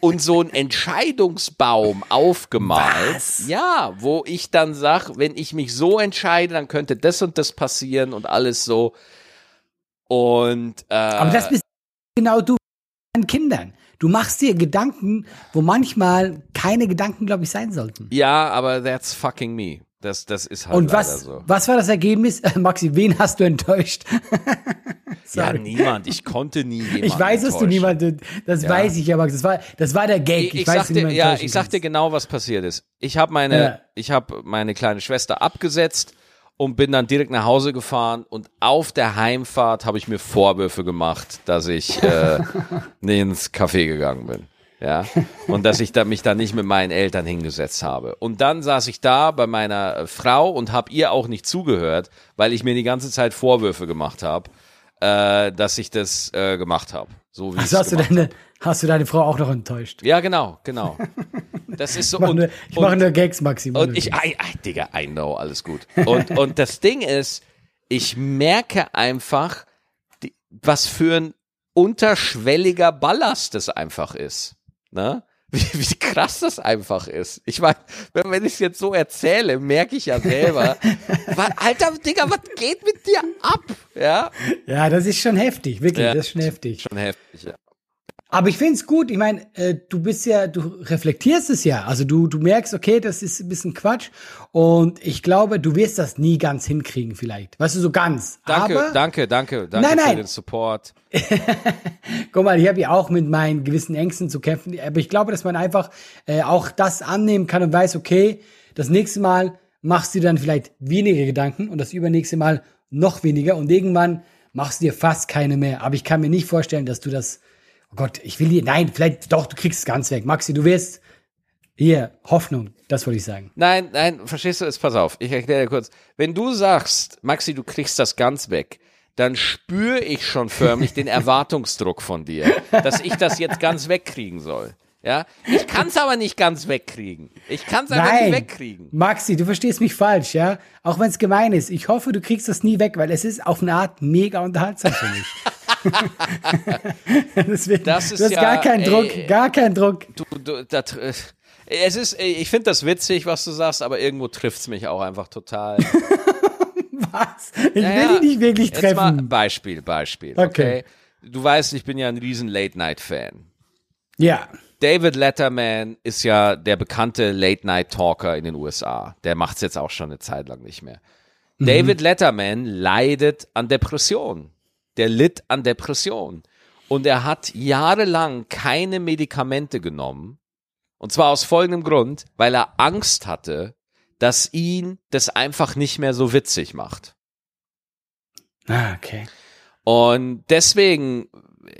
Und so einen Entscheidungsbaum aufgemalt. Was? Ja, wo ich dann sag, wenn ich mich so entscheide, dann könnte das und das passieren und alles so. Und äh, Aber das bist genau du deinen Kindern. Du machst dir Gedanken, wo manchmal keine Gedanken, glaube ich, sein sollten. ja, aber that's fucking me. Das, das ist halt Und was, so. was war das Ergebnis? (laughs) Maxi, wen hast du enttäuscht? (laughs) Ja, niemand. Ich konnte nie jemanden ich weiß, dass du enttäuschen. niemand, das Ja. weiß ich ja, Max. Das war, das war der Gag. Ich, Ich, ich weiß, dir, niemanden ja, ich sag dir genau, was passiert ist. Ich habe meine, Ja. ich habe meine kleine Schwester abgesetzt und bin dann direkt nach Hause gefahren und auf der Heimfahrt habe ich mir Vorwürfe gemacht, dass ich äh, nicht ins Café gegangen bin. Ja, und dass ich da, mich da nicht mit meinen Eltern hingesetzt habe. Und dann saß ich da bei meiner äh, Frau und habe ihr auch nicht zugehört, weil ich mir die ganze Zeit Vorwürfe gemacht habe, äh, dass ich das äh, gemacht habe. So wie Also hast du, deine, hast du deine Frau auch noch enttäuscht? Ja, genau, genau. Das ist (laughs) so. Ich mache nur, ich mache nur Gags, Maxi. und ich, I, I, Digga, I know, alles gut. Und, und das Ding ist, ich merke einfach, die, was für ein unterschwelliger Ballast das einfach ist. Ne? (laughs) Wie, wie krass das einfach ist. Ich meine, wenn, wenn ich es jetzt so erzähle, merke ich ja selber, (laughs) was, Alter, Digga, was geht mit dir ab? Ja, ja, das ist schon heftig, wirklich, Ja. das ist schon heftig. schon heftig, ja. Aber ich finde es gut, ich meine, äh, du bist ja, du reflektierst es ja. Also du, du merkst, okay, das ist ein bisschen Quatsch. Und ich glaube, du wirst das nie ganz hinkriegen, vielleicht. Weißt du, so ganz. Danke, Aber, danke, danke, danke Nein, für nein. den Support. (laughs) Guck mal, ich habe ja auch mit meinen gewissen Ängsten zu kämpfen. Aber ich glaube, dass man einfach äh, auch das annehmen kann und weiß, okay, das nächste Mal machst du dir dann vielleicht weniger Gedanken und das übernächste Mal noch weniger und irgendwann machst du dir fast keine mehr. Aber ich kann mir nicht vorstellen, dass du das, oh Gott, ich will dir, nein, vielleicht doch, du kriegst es ganz weg. Maxi, du wirst hier, Hoffnung, das wollte ich sagen. Nein, nein, verstehst du es? Pass auf, ich erkläre dir kurz. Wenn du sagst, Maxi, du kriegst das ganz weg, dann spüre ich schon förmlich den (laughs) Erwartungsdruck von dir, dass ich das jetzt ganz wegkriegen soll. Ja, ich kann es aber nicht ganz wegkriegen. Ich kann es einfach nicht wegkriegen. Maxi, du verstehst mich falsch, ja? Auch wenn es gemein ist. Ich hoffe, du kriegst das nie weg, weil es ist auf eine Art mega unterhaltsam für mich. (laughs) (laughs) Deswegen, Das ist du hast ja, gar keinen ey, Druck, gar keinen Druck. Du, du, da, tr- es ist, ich finde das witzig, was du sagst, aber irgendwo trifft's mich auch einfach total. (laughs) Was? Ich Ja, will dich nicht wirklich Jetzt mal treffen. Beispiel, Beispiel. Okay. Okay. Du weißt, ich bin ja ein riesen Late-Night-Fan. Ja. David Letterman ist ja der bekannte Late-Night-Talker in den USA. Der macht's jetzt auch schon eine Zeit lang nicht mehr. David Letterman leidet an Depression. Der litt an Depression. Und er hat jahrelang keine Medikamente genommen. Und zwar aus folgendem Grund, weil er Angst hatte, dass ihn das einfach nicht mehr so witzig macht. Ah, okay. Und deswegen,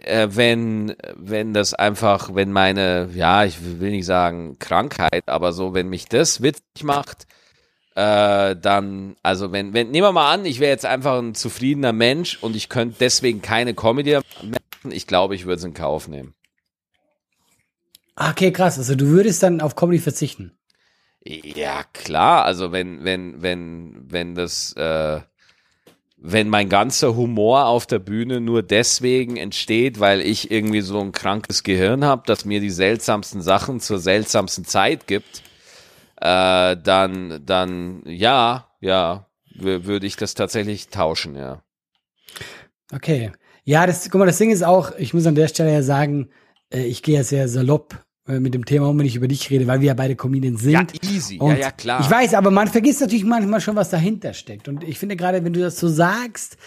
äh, wenn, wenn das einfach, wenn meine, ja, ich will nicht sagen Krankheit, aber so, wenn mich das witzig macht, äh, dann, also wenn, wenn, nehmen wir mal an, ich wäre jetzt einfach ein zufriedener Mensch und ich könnte deswegen keine Comedy machen, ich glaube, ich würde es in Kauf nehmen. Okay, krass. Also du würdest dann auf Comedy verzichten. Ja, klar, also wenn, wenn, wenn, wenn das, äh, wenn mein ganzer Humor auf der Bühne nur deswegen entsteht, weil ich irgendwie so ein krankes Gehirn habe, das mir die seltsamsten Sachen zur seltsamsten Zeit gibt, äh, dann, dann, ja, ja, wür- würde ich das tatsächlich tauschen, ja. Okay. Ja, das, guck mal, das Ding ist auch, ich muss an der Stelle ja sagen, äh, ich gehe ja sehr salopp äh, mit dem Thema um, wenn ich über dich rede, weil wir ja beide Comedians sind. Ja, easy, ja, Und ja, klar. Ich weiß, aber man vergisst natürlich manchmal schon, was dahinter steckt. Und ich finde gerade, wenn du das so sagst,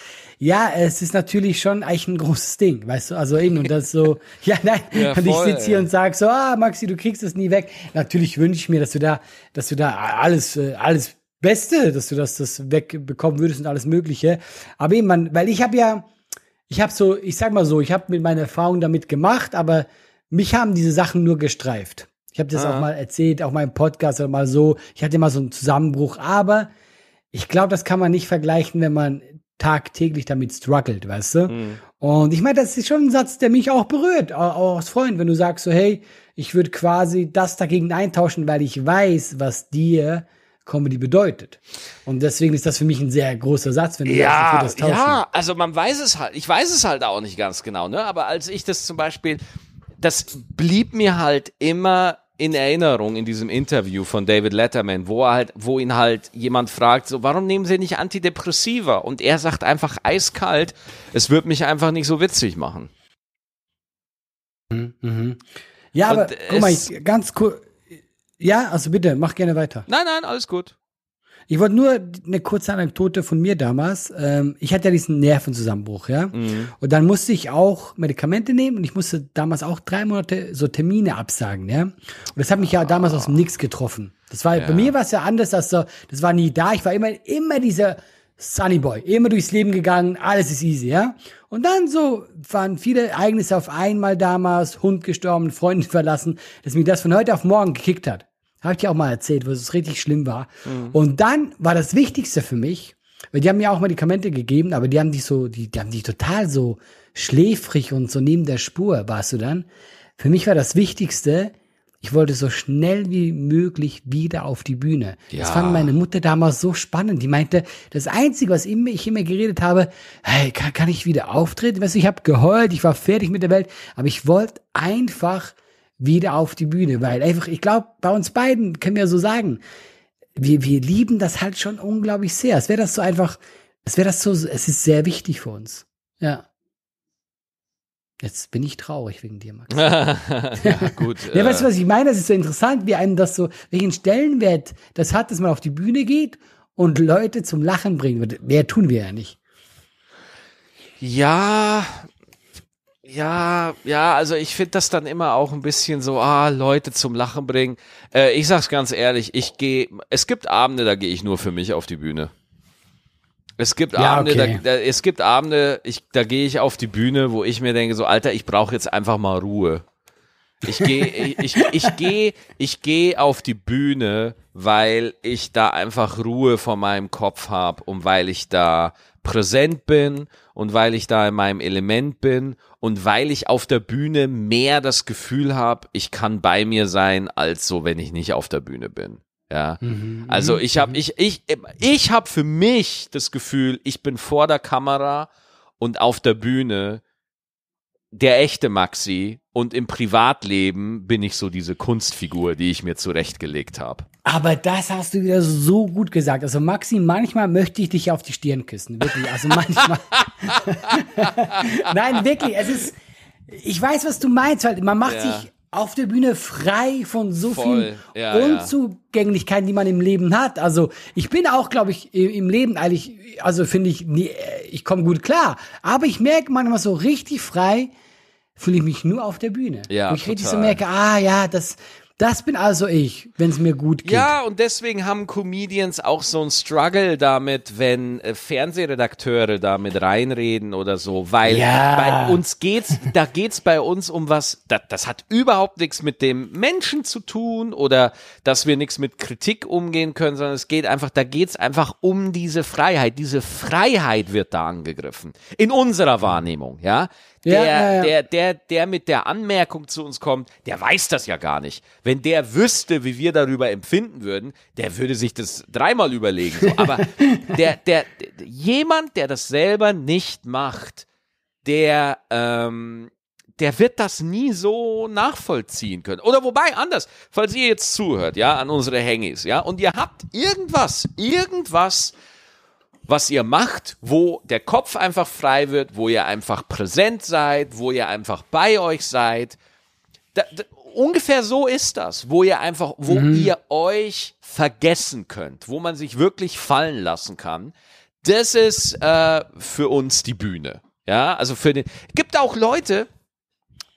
ja, es ist natürlich schon eigentlich ein großes Ding, weißt du? Also eben, und das so, (laughs) ja, nein, Ja, und ich voll, sitze hier ey. und sag so, ah, Maxi, du kriegst es nie weg. Natürlich wünsche ich mir, dass du da, dass du da alles, äh, alles Beste, dass du das, das wegbekommen würdest und alles Mögliche. Aber eben, man, weil ich habe ja, ich habe so, ich sag mal so, ich habe mit meiner Erfahrung damit gemacht, aber mich haben diese Sachen nur gestreift. Ich habe das Ah. auch mal erzählt, auch mal im Podcast oder mal so. Ich hatte mal so einen Zusammenbruch, aber ich glaube, das kann man nicht vergleichen, wenn man tagtäglich damit struggelt, weißt du? Mhm. Und ich meine, das ist schon ein Satz, der mich auch berührt, auch als Freund, wenn du sagst so, hey, ich würde quasi das dagegen eintauschen, weil ich weiß, was dir Comedy bedeutet. Und deswegen ist das für mich ein sehr großer Satz, wenn du Ja, das tauschen. ja, also man weiß es halt, ich weiß es halt auch nicht ganz genau, ne? Aber als ich das zum Beispiel, das blieb mir halt immer in Erinnerung in diesem Interview von David Letterman, wo er halt, wo ihn halt jemand fragt, so, warum nehmen Sie nicht Antidepressiva? Und er sagt einfach eiskalt, es wird mich einfach nicht so witzig machen. Ja, aber Und guck mal, ich, ganz cool. Ja, also bitte, mach gerne weiter. Nein, nein, alles gut. Ich wollte nur eine kurze Anekdote von mir damals. Ähm, ich hatte ja diesen Nervenzusammenbruch, ja. Mhm. Und dann musste ich auch Medikamente nehmen und ich musste damals auch drei Monate so Termine absagen, ja. Und das hat mich ja damals aus dem Nix getroffen. Das war, bei mir war es ja anders, als so, das war nie da. Ich war immer, immer dieser Sunny Boy, immer durchs Leben gegangen, alles ist easy, ja. Und dann so waren viele Ereignisse auf einmal damals, Hund gestorben, Freundin (laughs) verlassen, dass mich das von heute auf morgen gekickt hat. Habe ich dir auch mal erzählt, wo es richtig schlimm war. Und dann war das Wichtigste für mich, weil die haben mir auch Medikamente gegeben, aber die haben dich so, die, die haben dich total so schläfrig und so neben der Spur warst du dann. Für mich war das Wichtigste, ich wollte so schnell wie möglich wieder auf die Bühne. Ja. Das fand meine Mutter damals so spannend. Die meinte, das Einzige, was ich immer geredet habe, hey, kann, kann ich wieder auftreten? Weißt du, ich habe geheult, ich war fertig mit der Welt, aber ich wollte einfach wieder auf die Bühne, weil einfach, ich glaube, bei uns beiden können wir so sagen, wir, wir lieben das halt schon unglaublich sehr. Es wäre das so einfach, es wäre das so, es ist sehr wichtig für uns. Ja. Jetzt bin ich traurig wegen dir, Max. (laughs) ja, gut. Ja, äh, weißt du, was ich meine? Das ist so interessant, wie einem das so, welchen Stellenwert das hat, dass man auf die Bühne geht und Leute zum Lachen bringen. Mehr tun wir ja nicht. Ja, ja, ja, also ich finde das dann immer auch ein bisschen so, ah, Leute zum Lachen bringen. Äh, ich sag's ganz ehrlich, ich gehe, es gibt Abende, da gehe ich nur für mich auf die Bühne. Es gibt Ja, Abende, okay. da, da, es gibt Abende, ich, da gehe ich auf die Bühne, wo ich mir denke, so, Alter, ich brauche jetzt einfach mal Ruhe. Ich gehe, (laughs) ich, ich, ich gehe, ich gehe auf die Bühne, weil ich da einfach Ruhe vor meinem Kopf habe und weil ich da präsent bin und weil ich da in meinem Element bin und weil ich auf der Bühne mehr das Gefühl habe, ich kann bei mir sein, als so, wenn ich nicht auf der Bühne bin. Ja, also ich habe ich ich ich habe für mich das Gefühl, ich bin vor der Kamera und auf der Bühne der echte Maxi und im Privatleben bin ich so diese Kunstfigur, die ich mir zurechtgelegt habe. Aber das hast du wieder so gut gesagt. Also Maxi, manchmal möchte ich dich auf die Stirn küssen. Wirklich. Also manchmal. (laughs) Nein, wirklich. Es ist, ich weiß, was du meinst. Halt, man macht Ja. sich auf der Bühne frei von so Voll. vielen Ja. Unzugänglichkeiten, die man im Leben hat. Also ich bin auch, glaube ich, im Leben eigentlich, also finde ich, nie, äh, ich komme gut klar. Aber ich merke manchmal so richtig frei, fühle ich mich nur auf der Bühne. Ja, Wo ich richtig so total. merke, ah ja, das, das bin also ich, wenn es mir gut geht. Ja, und deswegen haben Comedians auch so ein Struggle damit, wenn äh, Fernsehredakteure da mit reinreden oder so, weil Ja. bei uns geht's, da geht's bei uns um was, das, das hat überhaupt nichts mit dem Menschen zu tun oder dass wir nichts mit Kritik umgehen können, sondern es geht einfach, da geht's einfach um diese Freiheit. Diese Freiheit wird da angegriffen. In unserer Wahrnehmung, ja. Der, Ja, ja, der, der, der mit der Anmerkung zu uns kommt, der weiß das ja gar nicht. Wenn der wüsste, wie wir darüber empfinden würden, der würde sich das dreimal überlegen. So. Aber der, (laughs) der, der, jemand, der das selber nicht macht, der, ähm, der wird das nie so nachvollziehen können. Oder wobei, anders, falls ihr jetzt zuhört, ja, an unsere Hengis, ja, und ihr habt irgendwas, irgendwas, was ihr macht, wo der Kopf einfach frei wird, wo ihr einfach präsent seid, wo ihr einfach bei euch seid. Da, da, ungefähr so ist das, wo ihr einfach, wo ihr euch vergessen könnt, wo man sich wirklich fallen lassen kann. Das ist äh, für uns die Bühne. Ja, also für den. Gibt auch Leute,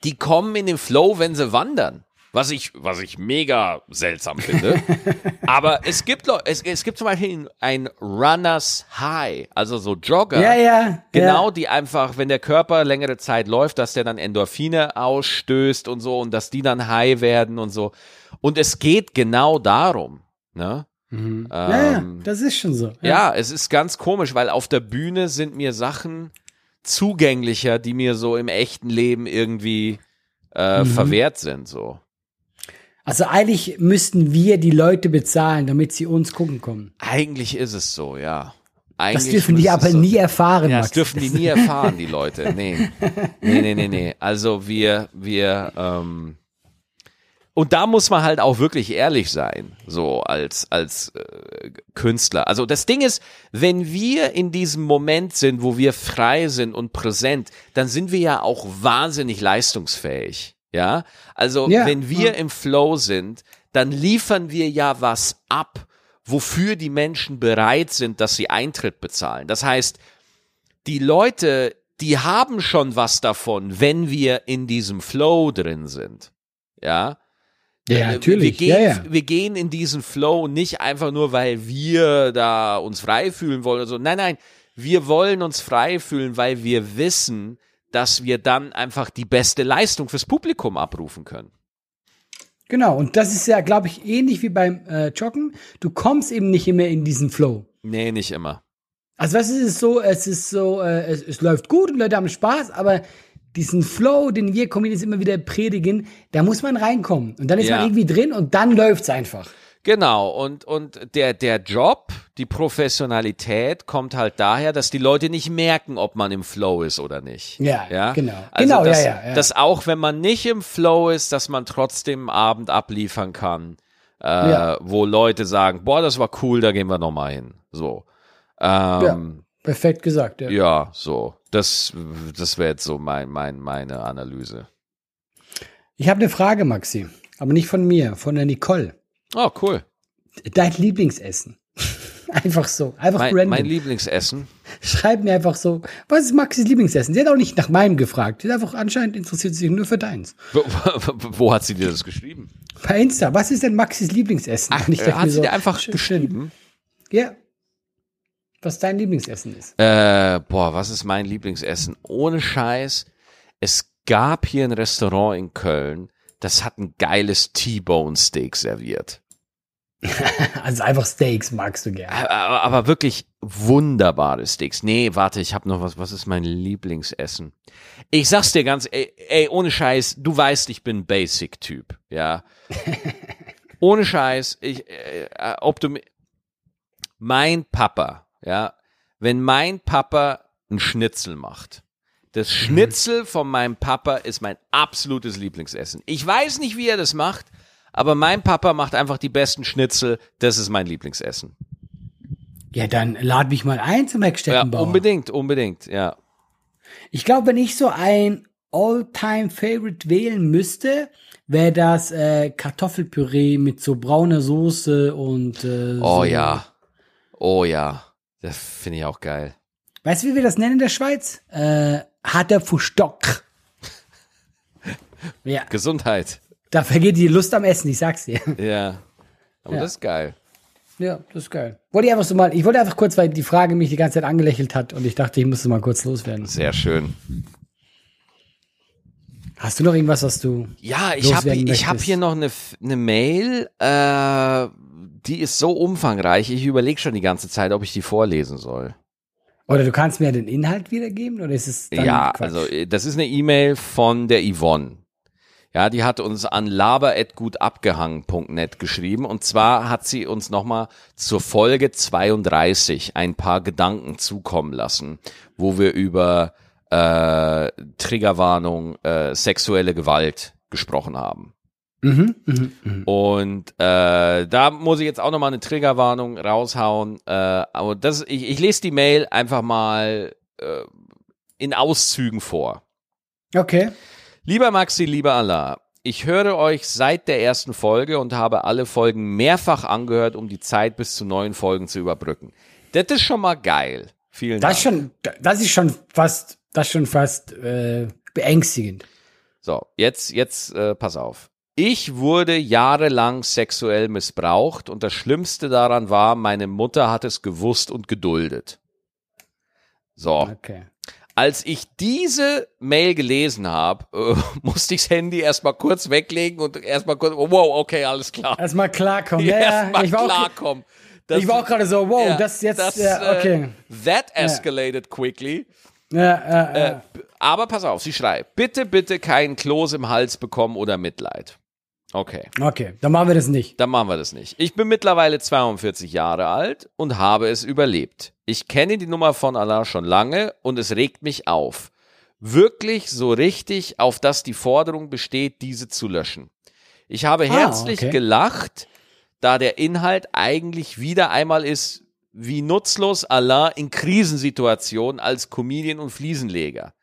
die kommen in den Flow, wenn sie wandern. Was ich, was ich mega seltsam finde. (laughs) Aber es gibt, es, es gibt zum Beispiel ein Runners High, also so Jogger. Ja, ja. Genau, Ja. die einfach, wenn der Körper längere Zeit läuft, dass der dann Endorphine ausstößt und so und dass die dann high werden und so. Und es geht genau darum. Ne? Ja, ja, Ähm, das ist schon so. ja, es ist ganz komisch, weil auf der Bühne sind mir Sachen zugänglicher, die mir so im echten Leben irgendwie äh, Mhm. verwehrt sind. So. Also eigentlich müssten wir die Leute bezahlen, damit sie uns gucken kommen. Eigentlich ist es so, ja. Das Eigentlich dürfen die aber so- nie erfahren, Ja, Max. das dürfen die nie erfahren, die Leute. Nee. (laughs) Nee, nee, nee, nee. Also wir, wir, ähm, und da muss man halt auch wirklich ehrlich sein, so als, als äh, Künstler. Also das Ding ist, wenn wir in diesem Moment sind, wo wir frei sind und präsent, dann sind wir ja auch wahnsinnig leistungsfähig. Ja, also Ja, wenn wir ja. im Flow sind, dann liefern wir ja was ab, wofür die Menschen bereit sind, dass sie Eintritt bezahlen. Das heißt, die Leute, die haben schon was davon, wenn wir in diesem Flow drin sind. Ja. Ja, Äh, natürlich. Wir gehen, ja, ja. wir gehen in diesen Flow nicht einfach nur, weil wir da uns frei fühlen wollen oder so. Nein, nein, wir wollen uns frei fühlen, weil wir wissen, dass wir dann einfach die beste Leistung fürs Publikum abrufen können. Genau, und das ist ja, glaube ich, ähnlich wie beim äh, Joggen. Du kommst eben nicht immer in diesen Flow. Nee, nicht immer. Also was ist es so, es ist so, äh, es, es läuft gut und Leute haben Spaß, aber diesen Flow, den wir Comedians immer wieder predigen, da muss man reinkommen. Und dann ist Ja. man irgendwie drin und dann läuft's einfach. Genau, und, und der, der Job, die Professionalität kommt halt daher, dass die Leute nicht merken, ob man im Flow ist oder nicht. Ja, ja? genau. Also Genau, ja, dass, ja, ja. Dass auch wenn man nicht im Flow ist, dass man trotzdem am Abend abliefern kann, äh, Ja. wo Leute sagen, boah, das war cool, da gehen wir nochmal hin. So. Ähm, Perfekt gesagt, ja. ja. so. Das, das wäre jetzt so mein, mein, meine Analyse. Ich habe eine Frage, Maxi, aber nicht von mir, von der Nicole. Oh, cool. Dein Lieblingsessen. (laughs) einfach so, einfach Mein, random. mein Lieblingsessen. Schreib mir einfach so, was ist Maxis Lieblingsessen? Sie hat auch nicht nach meinem gefragt. Sie hat einfach anscheinend interessiert sich nur für deins. Wo, wo hat sie dir das geschrieben? Bei Insta, was ist denn Maxis Lieblingsessen? Ach, ich äh, hat sie so, dir einfach schön, geschrieben? Ja. Was dein Lieblingsessen ist. Äh, boah, was ist mein Lieblingsessen? Ohne Scheiß. Es gab hier ein Restaurant in Köln, das hat ein geiles T-Bone Steak serviert. (laughs) Also einfach Steaks magst du gerne. Aber, aber wirklich wunderbare Steaks. Nee, warte, ich habe noch was. Was ist mein Lieblingsessen? Ich sag's dir ganz, ey, ey ohne Scheiß, du weißt, ich bin ein Basic-Typ, ja. (laughs) ohne Scheiß, ich, äh, äh, ob du, mein Papa, ja, wenn mein Papa ein Schnitzel macht, das Schnitzel von meinem Papa ist mein absolutes Lieblingsessen. Ich weiß nicht, wie er das macht, aber mein Papa macht einfach die besten Schnitzel. Das ist mein Lieblingsessen. Ja, dann lad mich mal ein zum Ja, Hecksteckenbauer. unbedingt, unbedingt, ja. Ich glaube, wenn ich so ein All-Time-Favorite wählen müsste, wäre das äh, Kartoffelpüree mit so brauner Soße und äh, Oh so. ja. Oh ja. Das finde ich auch geil. Weißt du, wie wir das nennen in der Schweiz? Äh, harter Fustock. (laughs) ja, Gesundheit. Da vergeht die Lust am Essen, ich sag's dir. Ja. Aber Ja. das ist geil. Ja, das ist geil. Wollte ich einfach so mal, ich wollte einfach kurz, weil die Frage mich die ganze Zeit angelächelt hat und ich dachte, ich musste mal kurz loswerden. Sehr schön. Hast du noch irgendwas, was du. Ja, ich habe hab hier noch eine, eine Mail, äh, die ist so umfangreich. Ich überlege schon die ganze Zeit, ob ich die vorlesen soll. Oder du kannst mir den Inhalt wiedergeben oder ist es dann ja, Quatsch? also äh, das ist eine E-Mail von der Yvonne. Ja, die hat uns an laber.gutabgehangen.net geschrieben und zwar hat sie uns nochmal zur Folge 32 ein paar Gedanken zukommen lassen, wo wir über äh, Triggerwarnung, äh, sexuelle Gewalt gesprochen haben. Mhm, mhm, mhm. Und äh, da muss ich jetzt auch nochmal eine Triggerwarnung raushauen. Äh, aber das, ich, ich lese die Mail einfach mal äh, in Auszügen vor. Okay. Lieber Maxi, lieber Allah, ich höre euch seit der ersten Folge und habe alle Folgen mehrfach angehört, um die Zeit bis zu neuen Folgen zu überbrücken. Das ist schon mal geil. Vielen Das ist Dank. schon, das ist schon fast, das ist schon fast äh, beängstigend. So, jetzt, jetzt äh, pass auf. Ich wurde jahrelang sexuell missbraucht und das Schlimmste daran war, meine Mutter hat es gewusst und geduldet. So, Okay. Als ich diese Mail gelesen habe, äh, (laughs) musste ich das Handy erstmal kurz weglegen und erstmal kurz, oh, wow, okay, alles klar. Erstmal klarkommen. (laughs) Ja, erstmal ich war auch, klarkommen. Das- ich war auch gerade so, wow, ja, das jetzt, das, ja, äh, okay. That escalated quickly. Ja, ja, ja. Äh, aber pass auf, sie schreibt, bitte, bitte keinen Kloß im Hals bekommen oder Mitleid. Okay. okay, dann machen wir das nicht. Dann machen wir das nicht. Ich bin mittlerweile 42 Jahre alt und habe es überlebt. Ich kenne die Nummer von Allah schon lange und es regt mich auf. Wirklich so richtig, auf dass die Forderung besteht, diese zu löschen. Ich habe herzlich okay. gelacht, da der Inhalt eigentlich wieder einmal ist, wie nutzlos Allah in Krisensituationen als Comedian und Fliesenleger.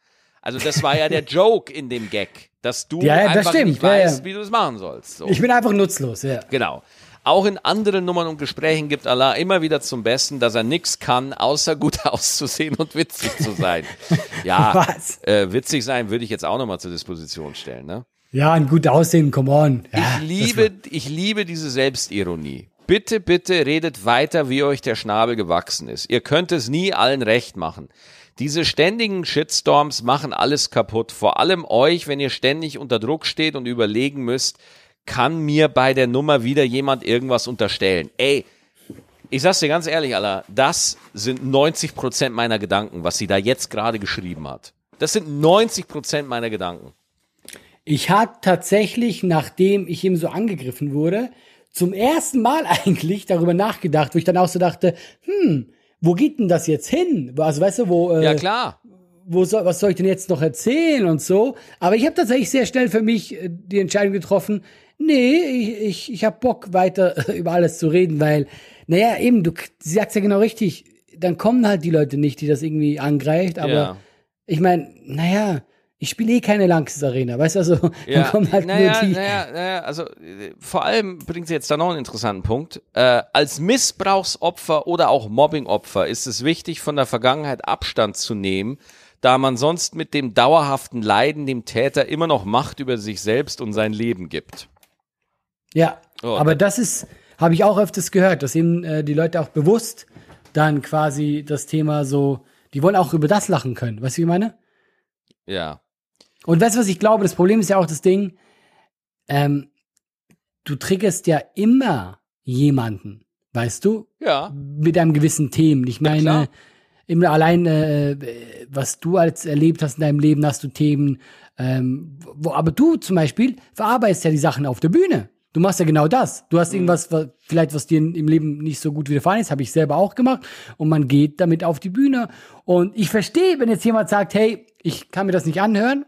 Also das war ja der (laughs) Joke in dem Gag, dass du Ja, ja, das einfach stimmt. nicht Ja, ja. weißt, wie du es machen sollst. So. Ich bin einfach nutzlos, ja. Genau. Auch in anderen Nummern und Gesprächen gibt Allah immer wieder zum Besten, dass er nichts kann, außer gut (laughs) auszusehen und witzig zu sein. (laughs) Ja, äh, witzig sein würde ich jetzt auch nochmal zur Disposition stellen. Ne? Ja, ein gut aussehen, come on. Ja, ich, liebe, ich liebe diese Selbstironie. Bitte, bitte redet weiter, wie euch der Schnabel gewachsen ist. Ihr könnt es nie allen recht machen. Diese ständigen Shitstorms machen alles kaputt. Vor allem euch, wenn ihr ständig unter Druck steht und überlegen müsst, kann mir bei der Nummer wieder jemand irgendwas unterstellen. Ey, ich sag's dir ganz ehrlich, Alter, das sind 90 Prozent meiner Gedanken, was sie da jetzt gerade geschrieben hat. Das sind 90 Prozent meiner Gedanken. Ich habe tatsächlich, nachdem ich eben so angegriffen wurde, zum ersten Mal (laughs) eigentlich darüber nachgedacht, wo ich dann auch so dachte, hm, wo geht denn das jetzt hin? Also weißt du, wo äh, Ja, klar. Wo soll, was soll ich denn jetzt noch erzählen und so? Aber ich habe tatsächlich sehr schnell für mich äh, die Entscheidung getroffen, nee, ich, ich, ich habe Bock weiter (laughs) über alles zu reden, weil, naja, eben, du sagst ja genau richtig, dann kommen halt die Leute nicht, die das irgendwie angreift, aber ja. ich meine, naja, ich spiele eh keine Langsys Arena, weißt du, also ja, kommen halt naja, nur die. Naja, naja, also vor allem bringt sie jetzt da noch einen interessanten Punkt. Äh, als Missbrauchsopfer oder auch Mobbingopfer ist es wichtig, von der Vergangenheit Abstand zu nehmen, da man sonst mit dem dauerhaften Leiden dem Täter immer noch Macht über sich selbst und sein Leben gibt. Ja, oh, aber das ist, habe ich auch öfters gehört, dass eben äh, die Leute auch bewusst dann quasi das Thema so, die wollen auch über das lachen können. Weißt du, wie ich meine? Ja. Und weißt du, was ich glaube? Das Problem ist ja auch das Ding, ähm, du triggerst ja immer jemanden, weißt du? Ja. Mit einem gewissen Themen. Ich meine, ja, allein, äh, was du als erlebt hast in deinem Leben, hast du Themen, ähm, wo, aber du zum Beispiel verarbeitest ja die Sachen auf der Bühne. Du machst ja genau das. Du hast mhm. irgendwas, was, vielleicht was dir im Leben nicht so gut widerfahren ist, habe ich selber auch gemacht. Und man geht damit auf die Bühne. Und ich verstehe, wenn jetzt jemand sagt, hey, ich kann mir das nicht anhören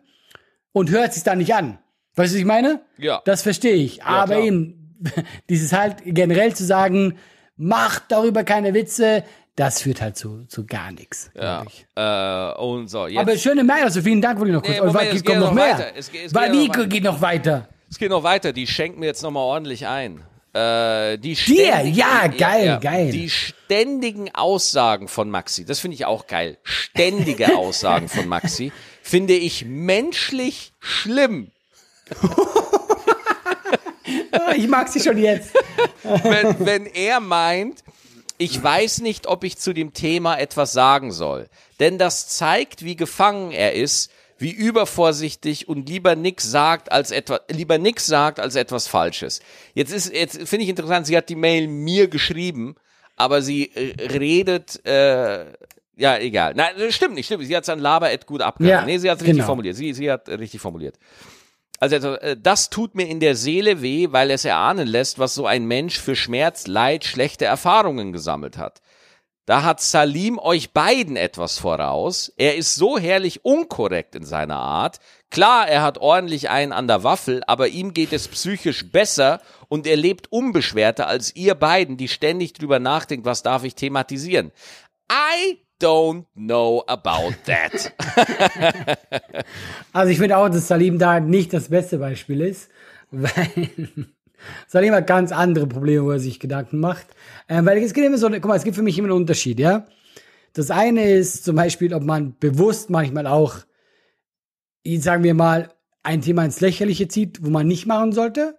und hört sich dann nicht an. Weißt du, was ich meine? Ja. Das verstehe ich. Ja, Aber klar. eben, (laughs) dieses halt generell zu sagen, macht darüber keine Witze, das führt halt zu, zu gar nichts. Ja. Äh, und so, jetzt. Aber schöne Meyer, also vielen Dank, wollte ich noch kurz. Nee, Moment, es geht noch, noch mehr. Es, es Weil wie geht noch weiter? Es geht noch weiter, die schenken mir jetzt nochmal ordentlich ein. Äh, die Dir, ja, geil, ja, geil. Die ständigen Aussagen von Maxi, das finde ich auch geil. Ständige Aussagen von Maxi finde ich menschlich schlimm. (laughs) ich mag sie schon jetzt. wenn, wenn er meint, ich weiß nicht, ob ich zu dem Thema etwas sagen soll. Denn das zeigt, wie gefangen er ist wie übervorsichtig und lieber nix sagt als etwas, lieber nix sagt als etwas Falsches. Jetzt ist, jetzt finde ich interessant, sie hat die Mail mir geschrieben, aber sie äh, redet, äh, ja, egal. Nein, das stimmt nicht, stimmt. Sie hat es an Laber gut abgehört. Ja, nee, sie hat es richtig genau. formuliert. Sie, sie hat richtig formuliert. Also, äh, das tut mir in der Seele weh, weil es erahnen lässt, was so ein Mensch für Schmerz, Leid, schlechte Erfahrungen gesammelt hat. Da hat Salim euch beiden etwas voraus. Er ist so herrlich unkorrekt in seiner Art. Klar, er hat ordentlich einen an der Waffel, aber ihm geht es psychisch besser und er lebt unbeschwerter als ihr beiden, die ständig drüber nachdenkt, was darf ich thematisieren. I don't know about that. (laughs) also ich finde auch, dass Salim da nicht das beste Beispiel ist, (laughs) weil Salim hat ganz andere Probleme, wo er sich Gedanken macht. Ähm, weil es gibt immer so, guck mal, es gibt für mich immer einen Unterschied, ja. Das eine ist zum Beispiel, ob man bewusst manchmal auch, sagen wir mal, ein Thema ins Lächerliche zieht, wo man nicht machen sollte.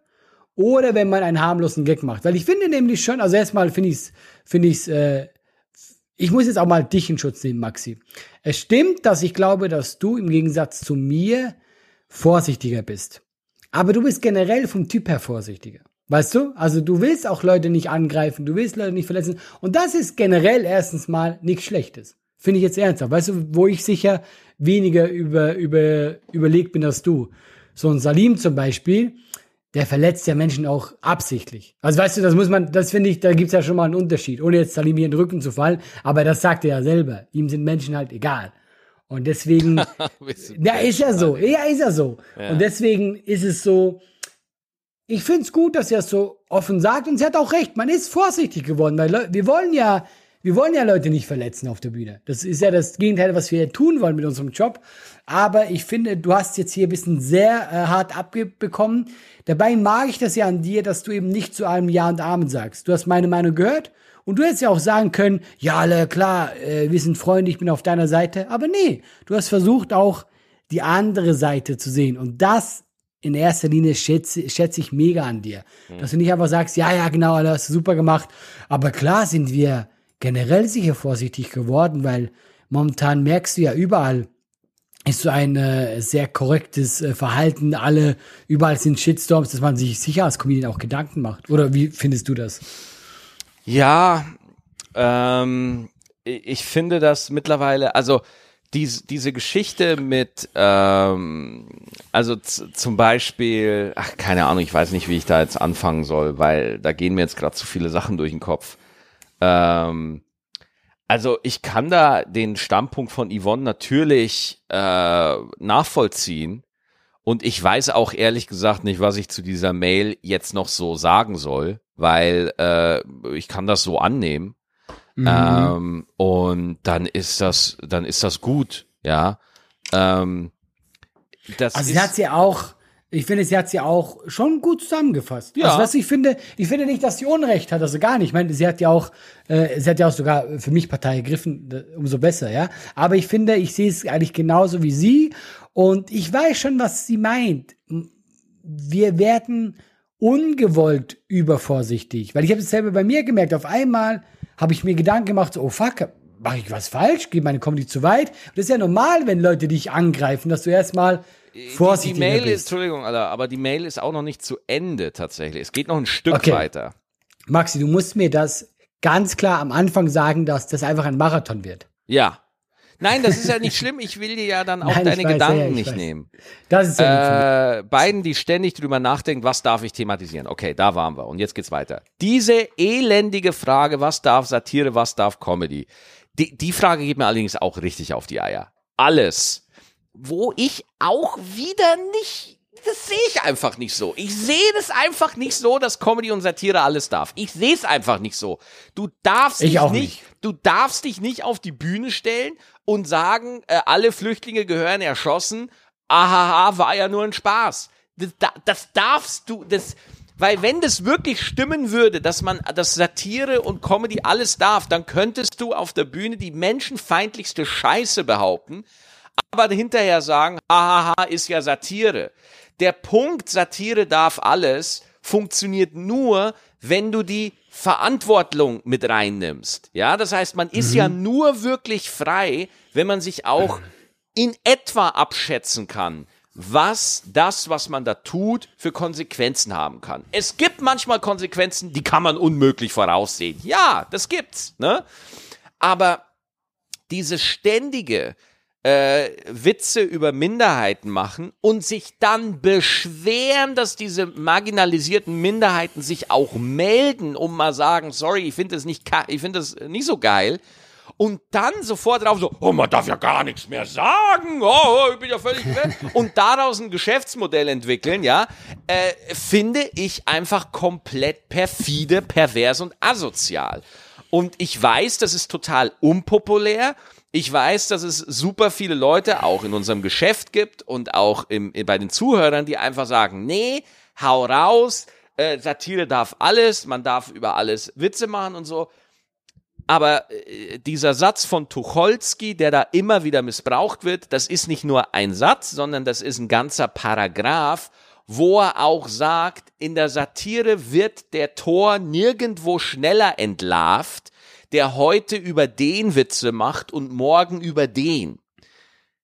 Oder wenn man einen harmlosen Gag macht. Weil ich finde nämlich schon, also erstmal finde ich es, finde ich es, äh, ich muss jetzt auch mal dich in Schutz nehmen, Maxi. Es stimmt, dass ich glaube, dass du im Gegensatz zu mir vorsichtiger bist. Aber du bist generell vom Typ her vorsichtiger. Weißt du? Also du willst auch Leute nicht angreifen, du willst Leute nicht verletzen. Und das ist generell erstens mal nichts Schlechtes. Finde ich jetzt ernsthaft. Weißt du, wo ich sicher weniger über, über, überlegt bin als du. So ein Salim zum Beispiel, der verletzt ja Menschen auch absichtlich. Also weißt du, das muss man, das finde ich, da gibt's ja schon mal einen Unterschied. Ohne jetzt Salim hier in den Rücken zu fallen, aber das sagt er ja selber. Ihm sind Menschen halt egal. Und deswegen, (laughs) ja, ist ja so. Ja, ist ja so. Ja. Und deswegen ist es so, ich finde es gut, dass er es so offen sagt und sie hat auch recht. Man ist vorsichtig geworden, weil wir wollen ja, wir wollen ja Leute nicht verletzen auf der Bühne. Das ist ja das Gegenteil, was wir tun wollen mit unserem Job. Aber ich finde, du hast jetzt hier ein bisschen sehr äh, hart abbekommen. Dabei mag ich das ja an dir, dass du eben nicht zu allem Ja und Amen sagst. Du hast meine Meinung gehört und du hättest ja auch sagen können, ja, alle klar, äh, wir sind Freunde, ich bin auf deiner Seite. Aber nee, du hast versucht auch die andere Seite zu sehen. Und das in erster Linie schätze, schätze ich mega an dir. Mhm. Dass du nicht einfach sagst, ja, ja, genau, alles hast du super gemacht. Aber klar sind wir generell sicher vorsichtig geworden, weil momentan merkst du ja überall, ist so ein äh, sehr korrektes äh, Verhalten. Alle, überall sind Shitstorms, dass man sich sicher als Comedian auch Gedanken macht. Oder wie findest du das? Ja, ähm, ich finde das mittlerweile, also dies, diese Geschichte mit, ähm, also zum Beispiel, ach, keine Ahnung, ich weiß nicht, wie ich da jetzt anfangen soll, weil da gehen mir jetzt gerade zu viele Sachen durch den Kopf. Ähm, also ich kann da den Standpunkt von Yvonne natürlich äh, nachvollziehen. Und ich weiß auch ehrlich gesagt nicht, was ich zu dieser Mail jetzt noch so sagen soll, weil äh, ich kann das so annehmen. Mhm. Ähm, und dann ist das, dann ist das gut, ja. Ähm, das also sie hat sie auch ich finde, sie hat sie auch schon gut zusammengefasst. Ja. Also was ich finde, ich finde nicht, dass sie Unrecht hat, also gar nicht. Ich meine, sie hat ja auch, äh, sie hat ja auch sogar für mich Partei ergriffen, umso besser, ja. Aber ich finde, ich sehe es eigentlich genauso wie sie und ich weiß schon, was sie meint. Wir werden ungewollt übervorsichtig, weil ich habe es selber bei mir gemerkt. Auf einmal habe ich mir Gedanken gemacht, so, oh fuck, mache ich was falsch? Geht meine Comedy zu weit? Und das ist ja normal, wenn Leute dich angreifen, dass du erstmal Vorsichtig. Die, Mail ist, Entschuldigung, Alter, aber die Mail ist auch noch nicht zu Ende tatsächlich. Es geht noch ein Stück okay. weiter. Maxi, du musst mir das ganz klar am Anfang sagen, dass das einfach ein Marathon wird. Ja. Nein, das ist ja nicht schlimm. Ich will dir ja dann auch (laughs) Nein, deine weiß, Gedanken ja, nicht weiß. nehmen. Das ist ja äh, beiden, die ständig drüber nachdenken, was darf ich thematisieren? Okay, da waren wir. Und jetzt geht's weiter. Diese elendige Frage, was darf Satire, was darf Comedy? Die, die Frage geht mir allerdings auch richtig auf die Eier. Alles wo ich auch wieder nicht, das sehe ich einfach nicht so. Ich sehe das einfach nicht so, dass Comedy und Satire alles darf. Ich sehe es einfach nicht so. Du darfst ich dich nicht, nicht, du darfst dich nicht auf die Bühne stellen und sagen, äh, alle Flüchtlinge gehören erschossen. Ahaha, war ja nur ein Spaß. Das, das darfst du, das, weil wenn das wirklich stimmen würde, dass man, dass Satire und Comedy alles darf, dann könntest du auf der Bühne die menschenfeindlichste Scheiße behaupten aber hinterher sagen, hahaha, ist ja Satire. Der Punkt, Satire darf alles, funktioniert nur, wenn du die Verantwortung mit reinnimmst. Ja, das heißt, man ist mhm. ja nur wirklich frei, wenn man sich auch in etwa abschätzen kann, was das, was man da tut, für Konsequenzen haben kann. Es gibt manchmal Konsequenzen, die kann man unmöglich voraussehen. Ja, das gibt's, ne? Aber diese ständige, äh, Witze über Minderheiten machen und sich dann beschweren, dass diese marginalisierten Minderheiten sich auch melden, um mal sagen, sorry, ich finde das nicht, ich finde das nicht so geil. Und dann sofort drauf so, oh, man darf ja gar nichts mehr sagen, oh, ich bin ja völlig weg. (laughs) und daraus ein Geschäftsmodell entwickeln, ja, äh, finde ich einfach komplett perfide, pervers und asozial. Und ich weiß, das ist total unpopulär ich weiß, dass es super viele Leute auch in unserem Geschäft gibt und auch im, bei den Zuhörern, die einfach sagen, nee, hau raus, äh, Satire darf alles, man darf über alles Witze machen und so. Aber äh, dieser Satz von Tucholsky, der da immer wieder missbraucht wird, das ist nicht nur ein Satz, sondern das ist ein ganzer Paragraph, wo er auch sagt, in der Satire wird der Tor nirgendwo schneller entlarvt, der heute über den Witze macht und morgen über den.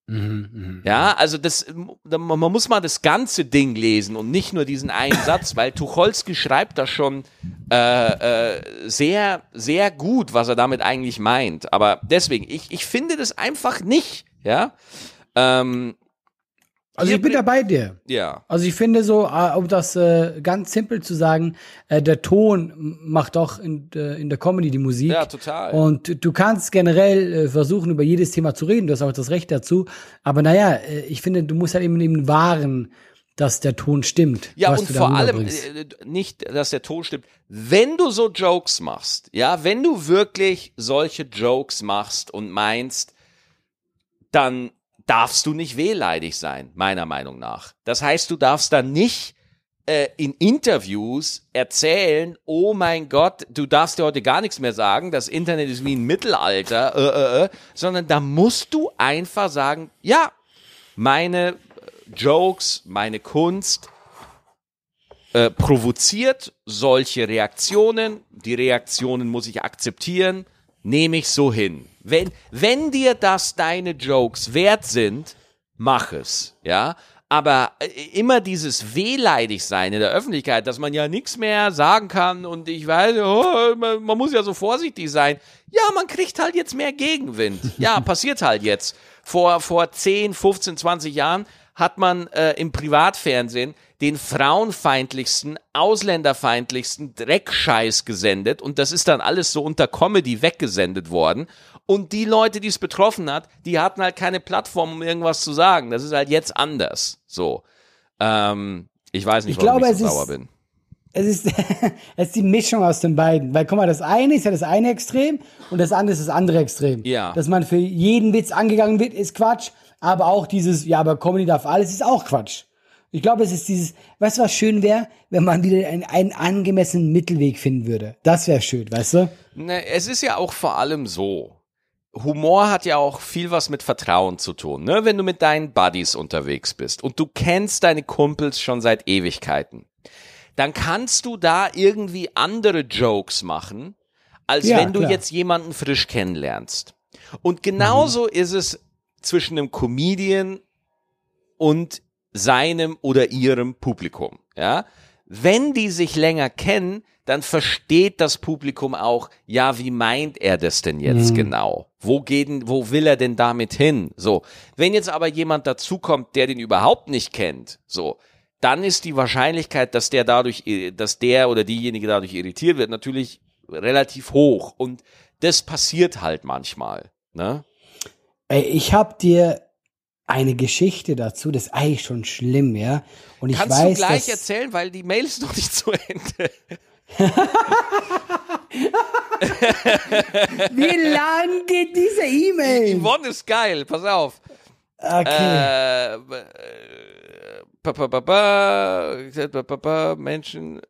Mhm, mh. Ja, also das, man muss mal das ganze Ding lesen und nicht nur diesen einen (laughs) Satz, weil Tucholsky schreibt das schon äh, äh, sehr, sehr gut, was er damit eigentlich meint. Aber deswegen, ich, ich finde das einfach nicht, ja. Ähm, also ich bin da bei dir. Ja. Also ich finde so, äh, um das äh, ganz simpel zu sagen, äh, der Ton macht doch in, äh, in der Comedy die Musik. Ja, total. Und du kannst generell versuchen, über jedes Thema zu reden. Du hast auch das Recht dazu. Aber naja, ich finde, du musst halt eben den wahren dass der Ton stimmt. Ja, was und vor allem nicht, dass der Ton stimmt. Wenn du so Jokes machst, ja, wenn du wirklich solche Jokes machst und meinst, dann darfst du nicht wehleidig sein, meiner Meinung nach. Das heißt, du darfst dann nicht äh, in Interviews erzählen, oh mein Gott, du darfst dir heute gar nichts mehr sagen, das Internet ist wie ein Mittelalter, äh, äh, äh, sondern da musst du einfach sagen, ja, meine äh, Jokes, meine Kunst äh, provoziert solche Reaktionen. Die Reaktionen muss ich akzeptieren, nehme ich so hin. Wenn, wenn dir das deine Jokes wert sind, mach es, ja. Aber äh, immer dieses wehleidig sein in der Öffentlichkeit, dass man ja nichts mehr sagen kann und ich weiß, oh, man, man muss ja so vorsichtig sein. Ja, man kriegt halt jetzt mehr Gegenwind. Ja, (laughs) passiert halt jetzt. Vor, vor 10, 15, 20 Jahren hat man äh, im Privatfernsehen den frauenfeindlichsten, ausländerfeindlichsten Dreckscheiß gesendet und das ist dann alles so unter Comedy weggesendet worden. Und die Leute, die es betroffen hat, die hatten halt keine Plattform, um irgendwas zu sagen. Das ist halt jetzt anders. So. Ähm, ich weiß nicht, Ich warum glaube, ich so sauer bin. Es ist, (laughs) es ist die Mischung aus den beiden. Weil, guck mal, das eine ist ja das eine Extrem und das andere ist das andere Extrem. Ja. Dass man für jeden Witz angegangen wird, ist Quatsch. Aber auch dieses, ja, aber Comedy darf alles, ist auch Quatsch. Ich glaube, es ist dieses, weißt du, was schön wäre, wenn man wieder einen, einen angemessenen Mittelweg finden würde. Das wäre schön, weißt du? Ne, es ist ja auch vor allem so. Humor hat ja auch viel was mit Vertrauen zu tun, ne? Wenn du mit deinen Buddies unterwegs bist und du kennst deine Kumpels schon seit Ewigkeiten, dann kannst du da irgendwie andere Jokes machen, als Ja, wenn du klar. jetzt jemanden frisch kennenlernst. Und genauso ist es zwischen einem Comedian und seinem oder ihrem Publikum, ja? Wenn die sich länger kennen, dann versteht das Publikum auch, ja, wie meint er das denn jetzt genau? Wo geht, wo will er denn damit hin? So. Wenn jetzt aber jemand dazukommt, der den überhaupt nicht kennt, so, dann ist die Wahrscheinlichkeit, dass der dadurch, äh, dass der oder diejenige dadurch irritiert wird, natürlich relativ hoch. Und das passiert halt manchmal, ne? Ich hab dir eine Geschichte dazu, das ist eigentlich schon schlimm, ja. Und ich Kannst weiß, du gleich erzählen, weil die Mail ist noch nicht zu Ende. (laughs) Wie lang geht diese E-Mail? Yvonne ist geil, pass auf. Okay. Äh, Menschen,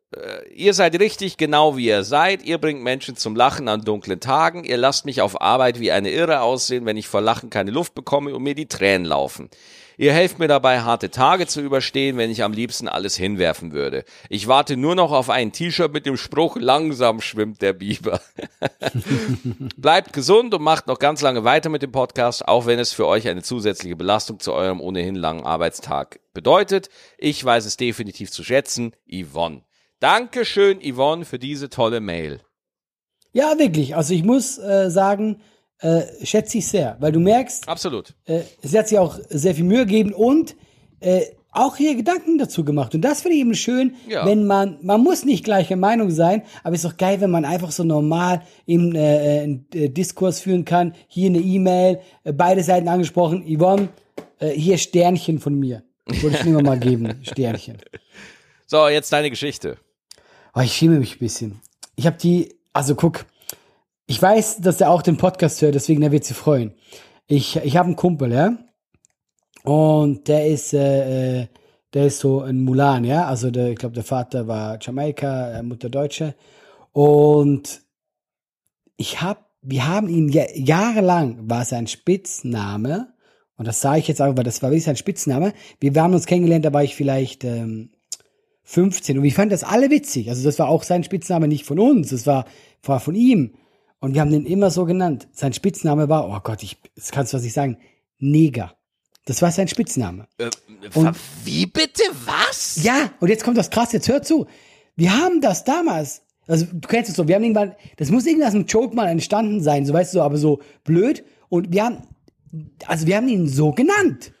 ihr seid richtig genau wie ihr seid. Ihr bringt Menschen zum Lachen an dunklen Tagen. Ihr lasst mich auf Arbeit wie eine Irre aussehen, wenn ich vor Lachen keine Luft bekomme und mir die Tränen laufen. Ihr helft mir dabei, harte Tage zu überstehen, wenn ich am liebsten alles hinwerfen würde. Ich warte nur noch auf ein T-Shirt mit dem Spruch, langsam schwimmt der Biber. (laughs) Bleibt gesund und macht noch ganz lange weiter mit dem Podcast, auch wenn es für euch eine zusätzliche Belastung zu eurem ohnehin langen Arbeitstag bedeutet. Ich weiß es definitiv zu schätzen. Yvonne. Dankeschön, Yvonne, für diese tolle Mail. Ja, wirklich. Also ich muss äh, sagen, äh, schätze ich sehr, weil du merkst, Absolut. äh, sie hat sich auch sehr viel Mühe gegeben und äh, auch hier Gedanken dazu gemacht. Und das finde ich eben schön, Ja. wenn man, man muss nicht gleicher Meinung sein, aber es ist doch geil, wenn man einfach so normal im äh, einen, äh, Diskurs führen kann. Hier eine E-Mail, äh, beide Seiten angesprochen. Yvonne, äh, hier Sternchen von mir. Wollte ich mir mal geben, (laughs) Sternchen. So, jetzt deine Geschichte. Oh, ich schäme mich ein bisschen. Ich habe die, also guck, ich weiß, dass er auch den Podcast hört, deswegen er wird sich freuen. Ich, ich habe einen Kumpel, ja, und der ist, äh, äh, der ist so ein Mulan, ja, also der, ich glaube, der Vater war Jamaika, äh, Mutter Deutsche, und ich habe, wir haben ihn ja, jahrelang war sein Spitzname, und das sage ich jetzt auch, weil das war wirklich sein Spitzname. Wir haben uns kennengelernt, da war ich vielleicht ähm, 15 und ich fand das alle witzig. Also das war auch sein Spitzname nicht von uns, das war, war von ihm. Und wir haben den immer so genannt. Sein Spitzname war, oh Gott, ich, das kannst du was nicht sagen, Neger. Das war sein Spitzname. Äh, Und- wie bitte was? Ja, und jetzt kommt das krass, jetzt hör zu. Wir haben das damals, also du kennst es so, wir haben irgendwann, das muss irgendwas einem Joke mal entstanden sein, so weißt du, aber so blöd. Und wir haben, also wir haben ihn so genannt.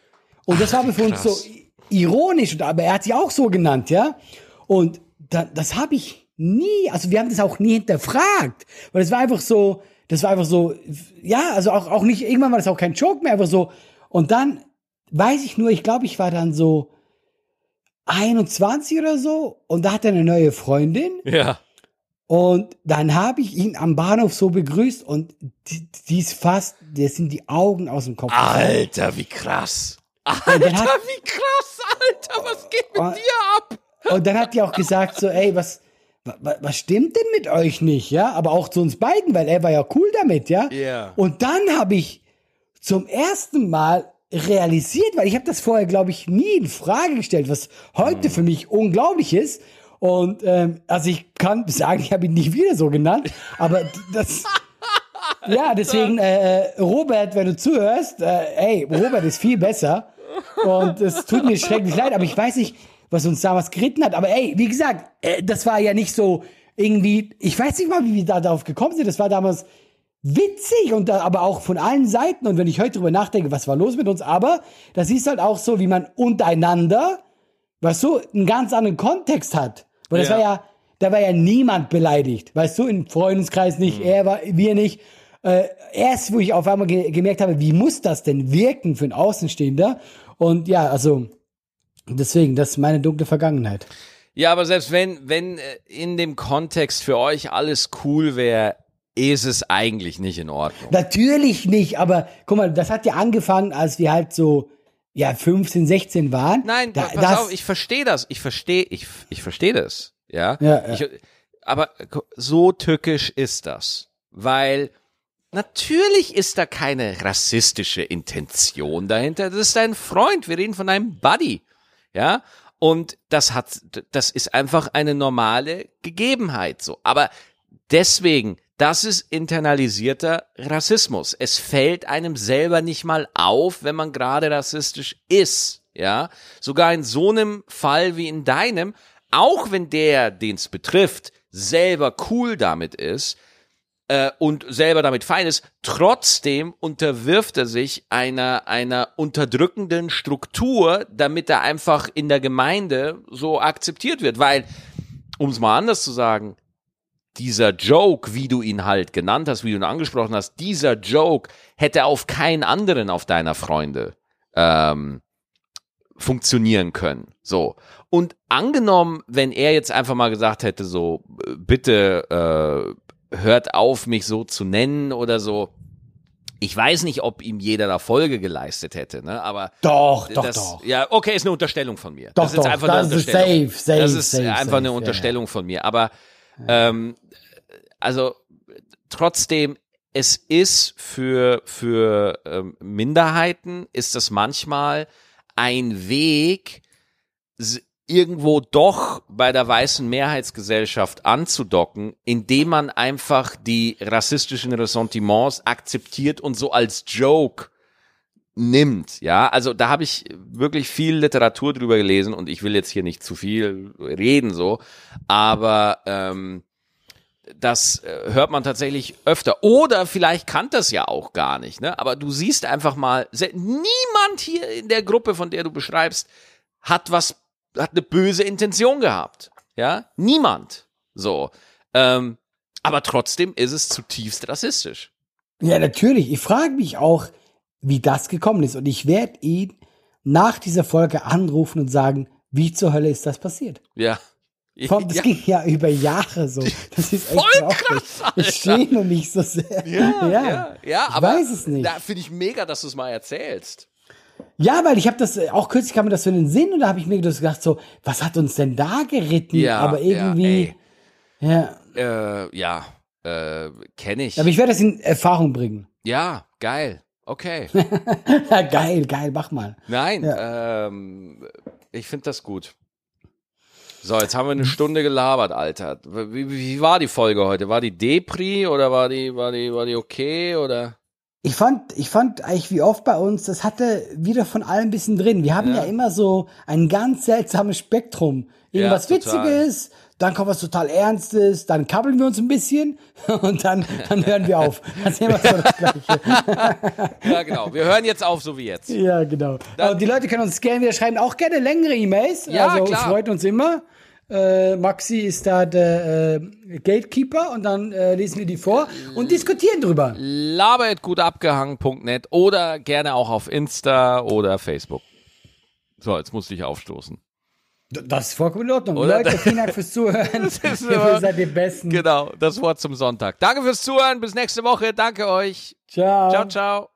Und das war für uns so krass. ironisch, aber er hat sich auch so genannt, ja. Und da, das habe ich nie, also wir haben das auch nie hinterfragt, weil es war einfach so, das war einfach so, ja, also auch, auch nicht, irgendwann war das auch kein Joke mehr, einfach so. Und dann weiß ich nur, ich glaube, ich war dann so 21 oder so und da hat er eine neue Freundin Ja. und dann habe ich ihn am Bahnhof so begrüßt und die, die ist fast, der sind die Augen aus dem Kopf. Alter, wie krass. Alter, hat- wie krass, Alter, was geht mit Und- dir ab? Und dann hat die auch gesagt so, ey, was, was, stimmt denn mit euch nicht, ja? Aber auch zu uns beiden, weil er war ja cool damit, ja? Ja. Und dann habe ich zum ersten Mal realisiert, weil ich habe das vorher, glaube ich, nie in Frage gestellt, was heute für mich unglaublich ist. Und ähm, also ich kann sagen, ich habe ihn nicht wieder so genannt, aber das. (laughs) Ja, deswegen, äh, Robert, wenn du zuhörst, äh, ey, Robert ist viel besser. Und es tut mir schrecklich leid, aber ich weiß nicht, was uns damals geritten hat. Aber ey, wie gesagt, äh, das war ja nicht so irgendwie, ich weiß nicht mal, wie wir da darauf gekommen sind. Das war damals witzig und da, aber auch von allen Seiten. Und wenn ich heute drüber nachdenke, was war los mit uns, aber das ist halt auch so, wie man untereinander, was so einen ganz anderen Kontext hat. Weil das Ja. war ja, da war ja niemand beleidigt. Weißt du, im Freundeskreis nicht, er war, wir nicht. Äh, erst, wo ich auf einmal ge gemerkt habe, wie muss das denn wirken für einen Außenstehender? Und ja, also, deswegen, das ist meine dunkle Vergangenheit. Ja, aber selbst wenn, wenn äh, in dem Kontext für euch alles cool wäre, ist es eigentlich nicht in Ordnung. Natürlich nicht, aber guck mal, das hat ja angefangen, als wir halt so, ja, 15, 16 waren. Nein, da, pass das, auf, ich verstehe das. Ich verstehe, ich, ich verstehe das. Ja. Ja, ja. Ich, aber so tückisch ist das. Weil natürlich ist da keine rassistische Intention dahinter. Das ist dein Freund. Wir reden von einem Buddy. Ja. Und das hat, das ist einfach eine normale Gegebenheit so. Aber deswegen, das ist internalisierter Rassismus. Es fällt einem selber nicht mal auf, wenn man gerade rassistisch ist. Ja, sogar in so einem Fall wie in deinem, auch wenn der, den es betrifft, selber cool damit ist äh, und selber damit fein ist, trotzdem unterwirft er sich einer einer unterdrückenden Struktur, damit er einfach in der Gemeinde so akzeptiert wird, weil um es mal anders zu sagen, dieser Joke, wie du ihn halt genannt hast, wie du ihn angesprochen hast, dieser Joke hätte auf keinen anderen auf deiner Freunde ähm, funktionieren können. So. Und angenommen, wenn er jetzt einfach mal gesagt hätte, so, äh, bitte äh, hört auf, mich so zu nennen oder so. Ich weiß nicht, ob ihm jeder da Folge geleistet hätte, ne? Aber doch, doch, das, doch. Ja, okay, ist eine Unterstellung von mir. Doch, das ist doch, einfach das eine ist Unterstellung. safe, safe, das ist safe, einfach safe, eine ja, ja. Unterstellung von mir. Aber ähm, also trotzdem, es ist für für ähm, Minderheiten ist das manchmal ein Weg, irgendwo doch bei der weißen Mehrheitsgesellschaft anzudocken, indem man einfach die rassistischen Ressentiments akzeptiert und so als Joke nimmt, ja, also da habe ich wirklich viel Literatur drüber gelesen und ich will jetzt hier nicht zu viel reden so, aber ähm, das äh, hört man tatsächlich öfter. Oder vielleicht kann das ja auch gar nicht, ne? Aber du siehst einfach mal, niemand hier in der Gruppe, von der du beschreibst, hat was, hat eine böse Intention gehabt. Ja? Niemand. So. Ähm, aber trotzdem ist es zutiefst rassistisch. Ja, natürlich. Ich frage mich auch, wie das gekommen ist. Und ich werde ihn nach dieser Folge anrufen und sagen, wie zur Hölle ist das passiert? Ja. Komm, das ja. ging ja über Jahre so. Das ist echt Voll krass, Ich schäme mich so sehr. Ja, ja, ja, ich aber weiß es nicht. da finde ich mega, dass du es mal erzählst. Ja, weil ich habe das, äh, auch kürzlich kam mir das so in den Sinn und da habe ich mir gedacht so, was hat uns denn da geritten? Ja, aber irgendwie, Ja, ja. äh, ja äh, kenne ich. Aber ich werde das in Erfahrung bringen. ja, geil. Okay. Ja, (laughs) geil, geil, mach mal. Nein, ähm, ich finde das gut. So, jetzt haben wir eine Stunde gelabert, Alter. Wie, wie war die Folge heute? War die Depri oder war die, war die, war die okay oder? Ich fand, ich fand eigentlich wie oft bei uns, das hatte wieder von allem ein bisschen drin. Wir haben ja, Ja. immer so ein ganz seltsames Spektrum. Irgendwas Ja. Witziges, dann kommt was total Ernstes, dann kabbeln wir uns ein bisschen (laughs) und dann, dann hören wir auf. (laughs) Das ist immer so das Gleiche. (laughs) Ja, genau. Wir hören jetzt auf, so wie jetzt. Ja, genau. Aber die Leute können uns gerne wieder schreiben, auch gerne längere E-Mails. Ja, also klar. freut uns immer. Äh, Maxi ist da der äh, Gatekeeper und dann äh, lesen wir die vor und diskutieren drüber. Labert.gutabgehangen.net oder gerne auch auf Insta oder Facebook. So, jetzt musste ich aufstoßen. Das ist vollkommen in Ordnung. Oder? Leute, vielen Dank fürs Zuhören. (laughs) (laughs) Ihr seid die Besten. Genau, das Wort zum Sonntag. Danke fürs Zuhören. Bis nächste Woche. Danke euch. Ciao. Ciao, ciao.